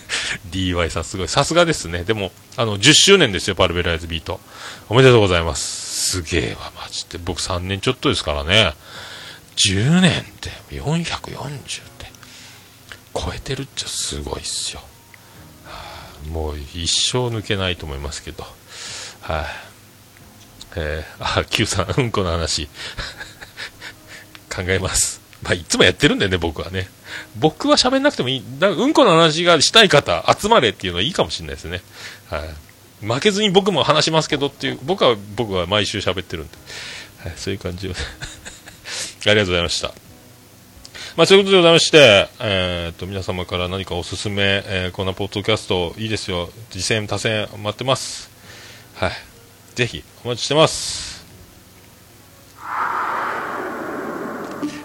[laughs] DY さんすごい。さすがですね。でも、あの、10周年ですよ、パルベライズビート。おめでとうございます。すげえわ、マジで。僕3年ちょっとですからね。10年って、440って、超えてるっちゃすごいっすよ。はあもう一生抜けないと思いますけど。はい、えー、あ、Q さん、[laughs] うんこの話。[laughs] 考えます。まあ、いつもやってるんだよね、僕はね。僕は喋んなくてもいい。だうんこの話がしたい方、集まれっていうのはいいかもしれないですね。はい。負けずに僕も話しますけどっていう、僕は、僕は毎週喋ってるんで。はい、そういう感じを。[laughs] ありがとうございました。まあ、そういうことでございまして、えー、と、皆様から何かおすすめ、えーこんなポッドキャストいいですよ。次戦、多戦待ってます。はい。ぜひ、お待ちしてます。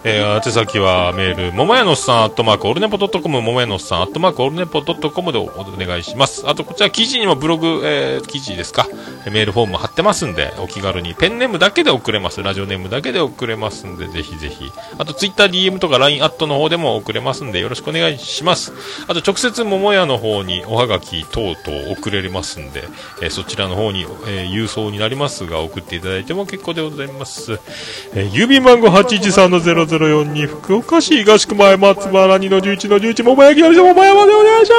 えー、宛先はメール、ももやのさん、アットマーク、オルネポドットコム、ももやのさん、アットマーク、オルネポドットコムでお願いします。あと、こちら記事にもブログ、えー記事ですか、メールフォーム貼ってますんで、お気軽に、ペンネームだけで送れます。ラジオネームだけで送れますんで、ぜひぜひ。あと、ツイッター DM とか LINE アットの方でも送れますんで、よろしくお願いします。あと、直接、桃屋の方におはがき等々送れますんで、えーそちらの方に、えー郵送になりますが、送っていただいても結構でございます。えー郵便番号813の0 0042、福岡市東区前松原2の11の11、桃焼きの店桃屋までお願いしま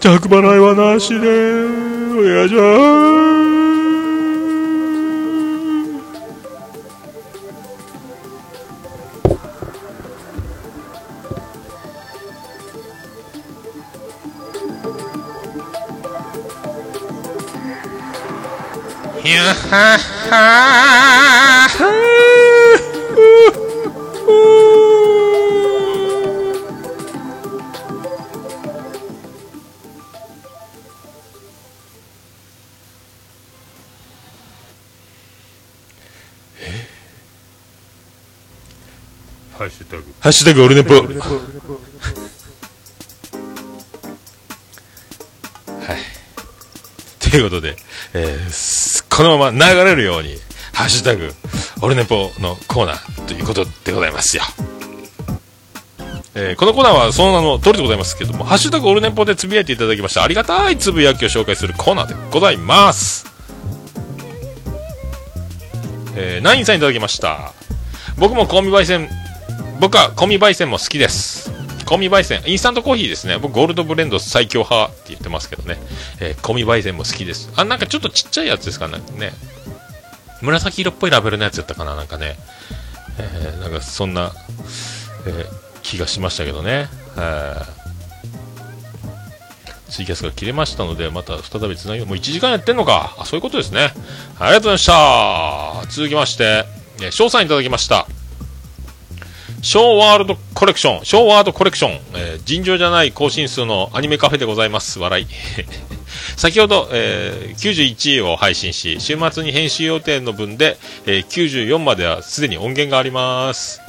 す着払いはなしで、お願いします。いやははハッシュタグオルネポ。はい。ということで、えーこのまま流れるように、ハッシュタグ、オルネポのコーナーということでございますよ。えーこのコーナーはその名の通りでございますけども、ハッシュタグオルネポでつぶやいていただきましたありがたいつぶやきを紹介するコーナーでございます。えー、ナインさんいただきました。僕も香味焙煎、僕は香味焙煎も好きです。香味焙煎、インスタントコーヒーですね。僕、ゴールドブレンド最強派って言ってますけどね。えー、香味焙煎も好きです。あ、なんかちょっとちっちゃいやつですかね。ね紫色っぽいラベルのやつやったかな、なんかね。えーなんかそんな、えー気がしましたけどね。えーツイキャスが切れましたので、また再びつなぎもう1時間やってんのか。あ、そういうことですね。ありがとうございました。続きまして、えー翔さんいただきました。ショーワールドコレクション、ショーワードコレクション、えー尋常じゃない更新数のアニメカフェでございます。笑い。[laughs] 先ほど、えー91位を配信し、週末に編集予定の分で、えー94まではすでに音源があります。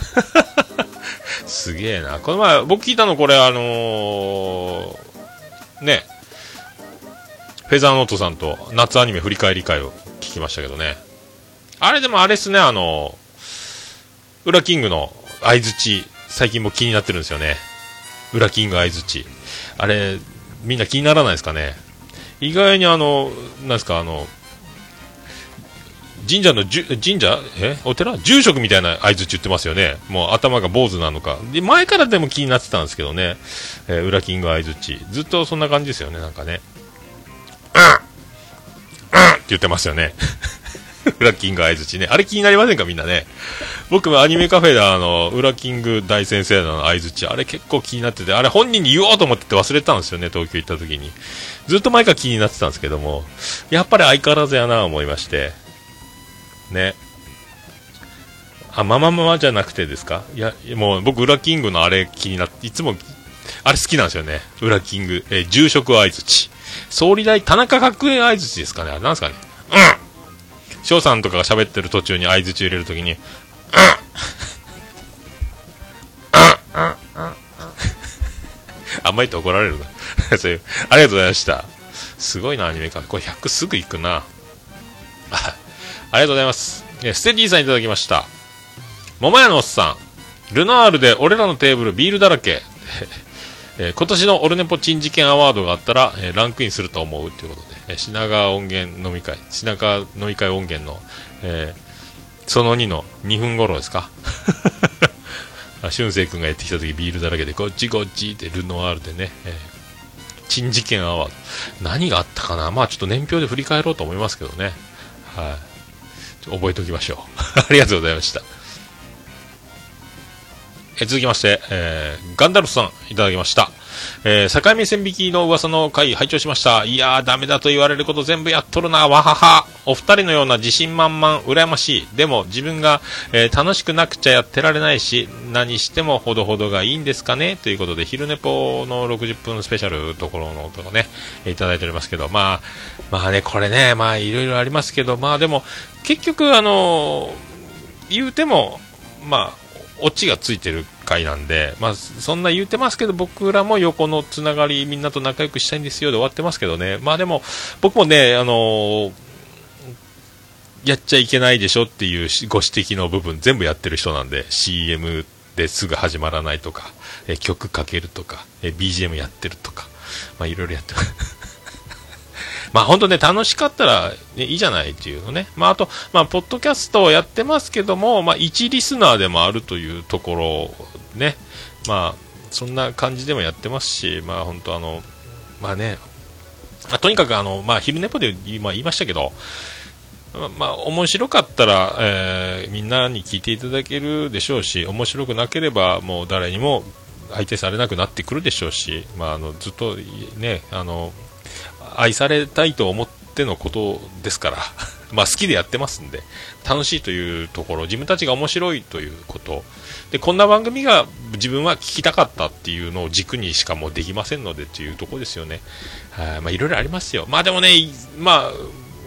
[laughs] すげえな。この前、僕聞いたのこれ、あのーね、フェザーノートさんと夏アニメ振り返り会を聞きましたけどね。あれでもあれっすね、あのー、ウラキングの相づち、最近も気になってるんですよね。ウラキング相づち。あれ、みんな気にならないですかね？意外にあの、なんですか、あの、神社のじゅ、神社？え？お寺？住職みたいな合図言ってますよね。もう頭が坊主なのか。で、前からでも気になってたんですけどね。えー、裏キング合図ずっとそんな感じですよね、なんかね。うんうんって言ってますよね。[laughs] [laughs] 裏キング合図ね。あれ気になりませんかみんなね。僕もアニメカフェであの、裏キング大先生の合図あれ結構気になってて、あれ本人に言おうと思ってて忘れたんですよね、東京行った時に。ずっと前から気になってたんですけども、やっぱり相変わらずやな思いまして。ね。あ、ままままじゃなくてですか？いや、もう僕、裏キングのあれ気になって、いつも、あれ好きなんですよね。裏キング、えー、住職合図総理大、田中角栄合図ですかね？あれなんですかね？うん翔さんとかが喋ってる途中に合図入れるときに、うんあんまりと怒られるな [laughs] そういう。ありがとうございました。すごいな、アニメか。これ100すぐ行くな。ありがとうございます。ステディさんいただきました。桃屋のおっさん。ルナールで俺らのテーブルビールだらけ。えー、今年のオルネポ珍事件アワードがあったら、えー、ランクインすると思うということで、えー、品川音源飲み会、品川飲み会音源の、えその2の2分頃ですか？[laughs] 俊く君がやってきた時ビールだらけで、こっちこっちってルノワールでね、え珍事件アワード。何があったかな？まあちょっと年表で振り返ろうと思いますけどね。はい。覚えておきましょう。[laughs] ありがとうございました。え続きまして、えー、ガンダルフさん、いただきました。えー、境目線引きの噂の回、拝聴しました。いやー、ダメだと言われること全部やっとるな、わはは。お二人のような自信満々、羨ましい。でも、自分が、えー、楽しくなくちゃやってられないし、何してもほどほどがいいんですかね？ということで、昼寝ぽの60分スペシャルところのとこね、いただいておりますけど、まあ、まあね、これね、まあ、いろいろありますけど、まあでも、結局、あの言うても、まあ、オチがついてる回なんで、まあ、そんな言うてますけど、僕らも横のつながり、みんなと仲良くしたいんですよで終わってますけどね、まあでも、僕もね、あのー、やっちゃいけないでしょっていうご指摘の部分、全部やってる人なんで、CM ですぐ始まらないとか、え曲かけるとか、え BGM やってるとか、まあいろいろやってます。まあ本当ね、楽しかったら、ね、いいじゃないっていうのね。まああと、まあ、ポッドキャストをやってますけども、まあ一リスナーでもあるというところ、ね。まあ、そんな感じでもやってますし、まあ本当あの、まあね、ま、とにかくあの、まあ昼寝ぽで言,、まあ、言いましたけど、まあ、面白かったら、えー、みんなに聞いていただけるでしょうし、面白くなければ、もう誰にも相手されなくなってくるでしょうし、まあ、あのずっとね、あの愛されたいと思ってのことですから、[laughs] まあ好きでやってますんで、楽しいというところ、自分たちが面白いということ、で、こんな番組が自分は聞きたかったっていうのを軸にしかもうできませんのでっていうとこですよね。はい、まあいろいろありますよ。まあでもね、まあ、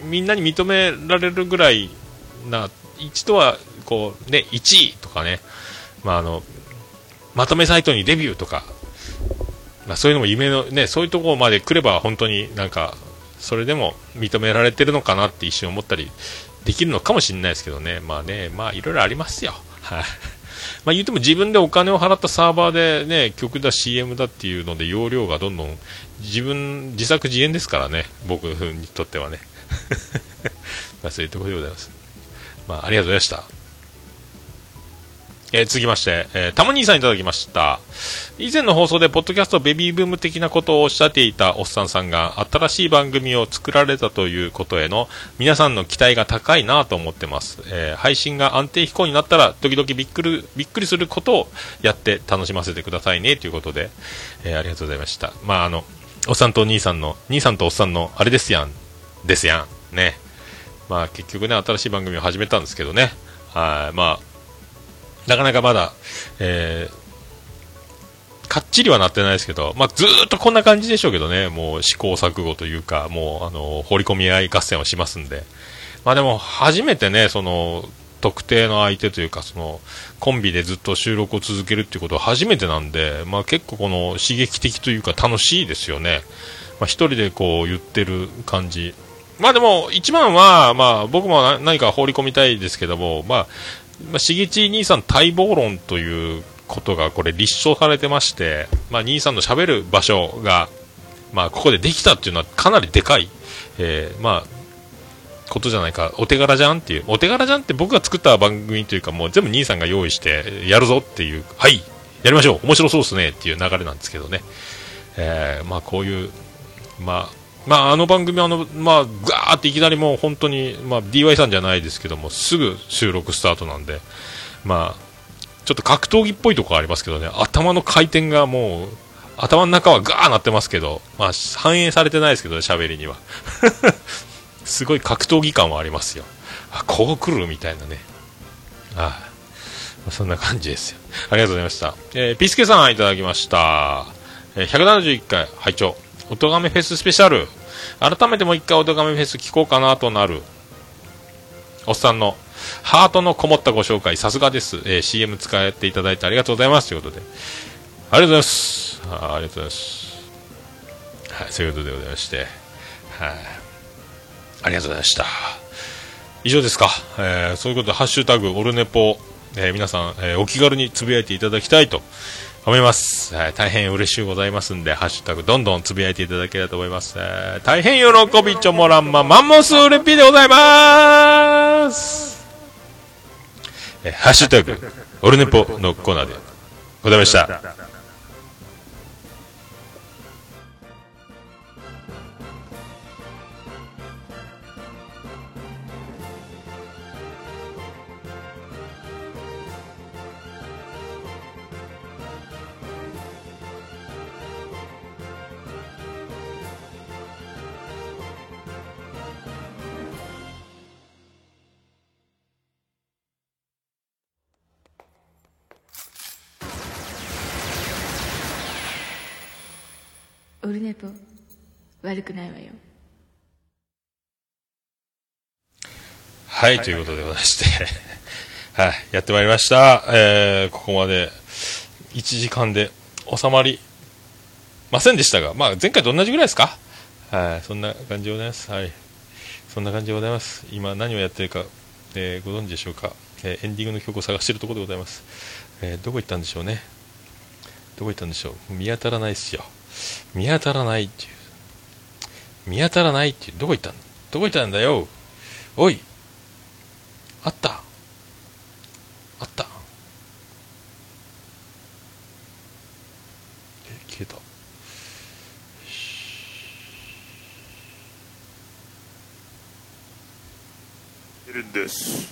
みんなに認められるぐらいな、一度は、こう、ね、1位とかね、まああの、まとめサイトにデビューとか、まあ、そういうのも夢の、ね、そういうところまで来れば本当になんか、それでも認められてるのかなって一瞬思ったりできるのかもしれないですけどね、まあね、まあいろいろありますよ。はい。[laughs] まあ言っても自分でお金を払ったサーバーでね、曲だ CM だっていうので容量がどんどん自分、自作自演ですからね、僕にとってはね。[laughs] まあそういうところでございます。まあありがとうございました。えー、続きまして、えー、たまにさんいただきました。以前の放送で、ポッドキャストベビーブーム的なことをおっしゃっていたおっさんさんが、新しい番組を作られたということへの、皆さんの期待が高いなと思ってます。えー、配信が安定飛行になったら、時々びっくり、びっくりすることをやって楽しませてくださいね、ということで、えありがとうございました。まあ、あの、おっさんと兄さんの、兄さんとおっさんの、あれですやん、ですやん、ね。まあ、結局ね、新しい番組を始めたんですけどね。はい、まあ、なかなかまだ、えー、かっちりはなってないですけど、まあ、ずっとこんな感じでしょうけどね、もう試行錯誤というか、もう、あの、放り込み合い合戦をしますんで。まあでも、初めてね、その、特定の相手というか、その、コンビでずっと収録を続けるっていうことは初めてなんで、まあ結構この刺激的というか楽しいですよね。まあ一人でこう言ってる感じ。まあでも、一番は、まあ僕も何か放り込みたいですけども、まあ、まあ、しげち兄さん待望論ということがこれ立証されてまして、まあ、兄さんのしゃべる場所が、まあ、ここでできたっていうのはかなりでかい、えー、まあ、ことじゃないか、お手柄じゃんっていう、お手柄じゃんって僕が作った番組というか、もう全部兄さんが用意して、やるぞっていう、はい、やりましょう、面白そうですねっていう流れなんですけどね。えーまあこういう、まあ、まああの番組あの、まあ、ガーっていきなりもう本当に、まあ DY さんじゃないですけども、すぐ収録スタートなんで、まあ、ちょっと格闘技っぽいところありますけどね、頭の回転がもう、頭の中はガーなってますけど、まあ、反映されてないですけどね、喋りには。[laughs] すごい格闘技感はありますよ。あ、こう来るみたいなね。ああそんな感じですよ。ありがとうございました。えーピスケさんいただきました。えー171回、拝聴おとがめフェススペシャル。改めてもう一回おとがめフェス聞こうかなとなる。おっさんのハートのこもったご紹介、さすがです。えー CM 使っていただいてありがとうございます。ということで。ありがとうございます。あありがとうございます。はい、そういうことでございまして。はい。ありがとうございました。以上ですか。えーそういうことで、ハッシュタグ、オルネポ、えー皆さん、えーお気軽につぶやいていただきたいと思います。はい大変嬉しいございますんで、ハッシュタグ、どんどんつぶやいていただければと思います。えー大変喜びちょもらんま、マンモスレピでございまーす。えーハッシュタグ、オルネポのコーナーでございました。オルネポ悪くないわよはい、ということでございまして、[laughs] はい、やってまいりました。えー、ここまで1時間で収まりませんでしたが、まあ、前回と同じぐらいですか？はい、そんな感じでございます。はい。そんな感じでございます。今何をやってるか、えーご存知でしょうか、えーエンディングの曲を探しているところでございます。えーどこ行ったんでしょうね？どこ行ったんでしょう？見当たらないっすよ。見当たらないっていう。見当たらないっていう。どこ行ったん？どこ行ったんだよ？おい。あったあったえ消えたゲルンです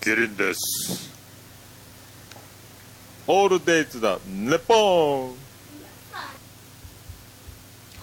ゲルンですオールデイズだネポーン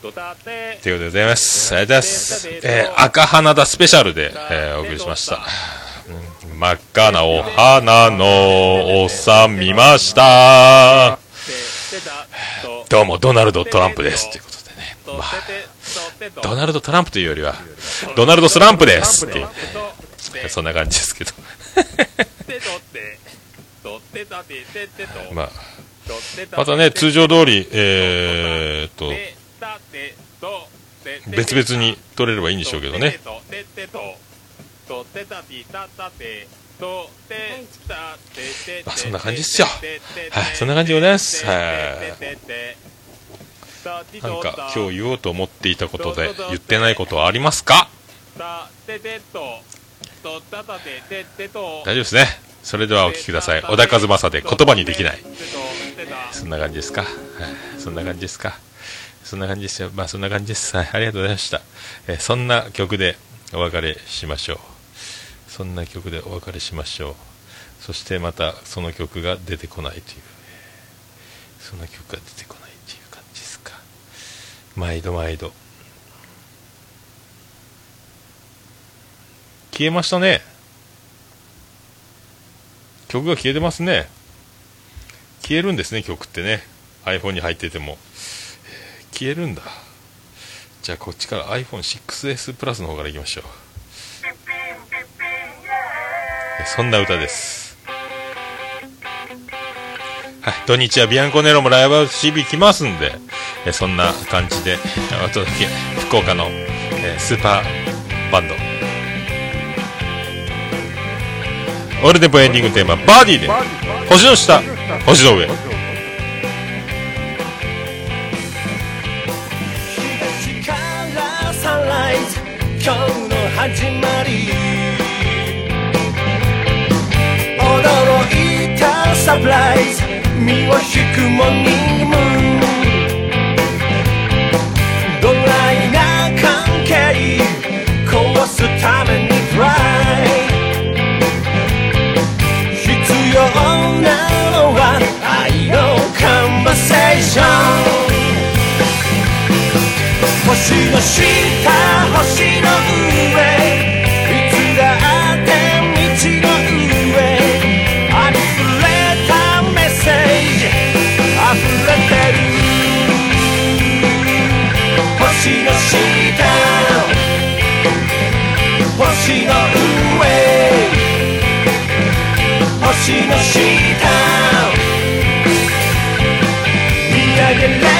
ということでございます。ありがとうございます。えー赤花田スペシャルで、えーお送りしました。うん真っ赤なお花のおっさん見ました。どうも、ドナルド・トランプです。ということでね。まあ、ドナルド・トランプというよりは、ドナルド・スランプですっていう、そんな感じですけど。[laughs] まあ、またね、通常通り、えーっと、別々に撮れればいいんでしょうけどね。まあそんな感じっすよはいそんな感じでございますはいなんか今日言おうと思っていたことで言ってないことはありますか大丈夫ですね。それではお聞きください。小田和正で言葉にできない。そんな感じですか。はい、そんな感じですか。そんな感じですよ。まあそんな感じです。はい、ありがとうございました。えーそんな曲でお別れしましょう。そんな曲でお別れしましょう。そしてまたその曲が出てこないという。そんな曲が出てこないという感じですか。毎度毎度。消えましたね。曲が消えてますね。消えるんですね、曲ってね。iPhone に入ってても。えー消えるんだ。じゃあこっちから iPhone6S プラスの方からいきましょう。えそんな歌です。はい、土日はビアンコネロもライブハウス CB 来ますんで、えそんな感じで [laughs] お届け、福岡の、えスーパーバンド。オールデポエンディングテーマ、バーディーで、星の下、星の上。始まり。驚いたサプライズ身を引くモーニングムーンドライな関係？壊すためにトライ必要なのは愛のカンバセーション星の下星の上。星の下星の上星の下。見上げれ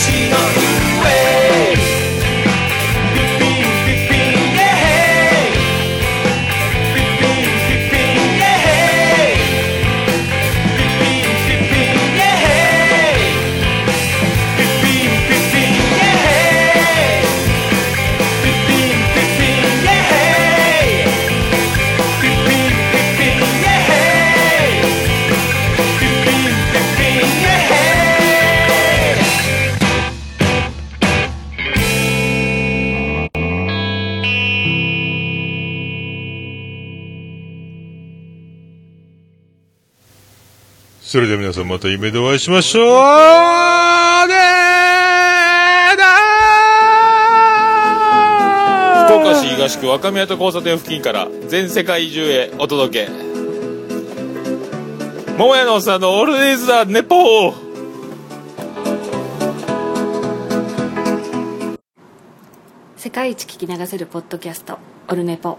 星のさんまた夢でお会いしましょうねーだー福岡市東区若宮と交差点付近から全世界中へお届け。桃屋のおっさんのオールデイズ・ザ・ネポー。世界一聞き流せるポッドキャストオルネポ。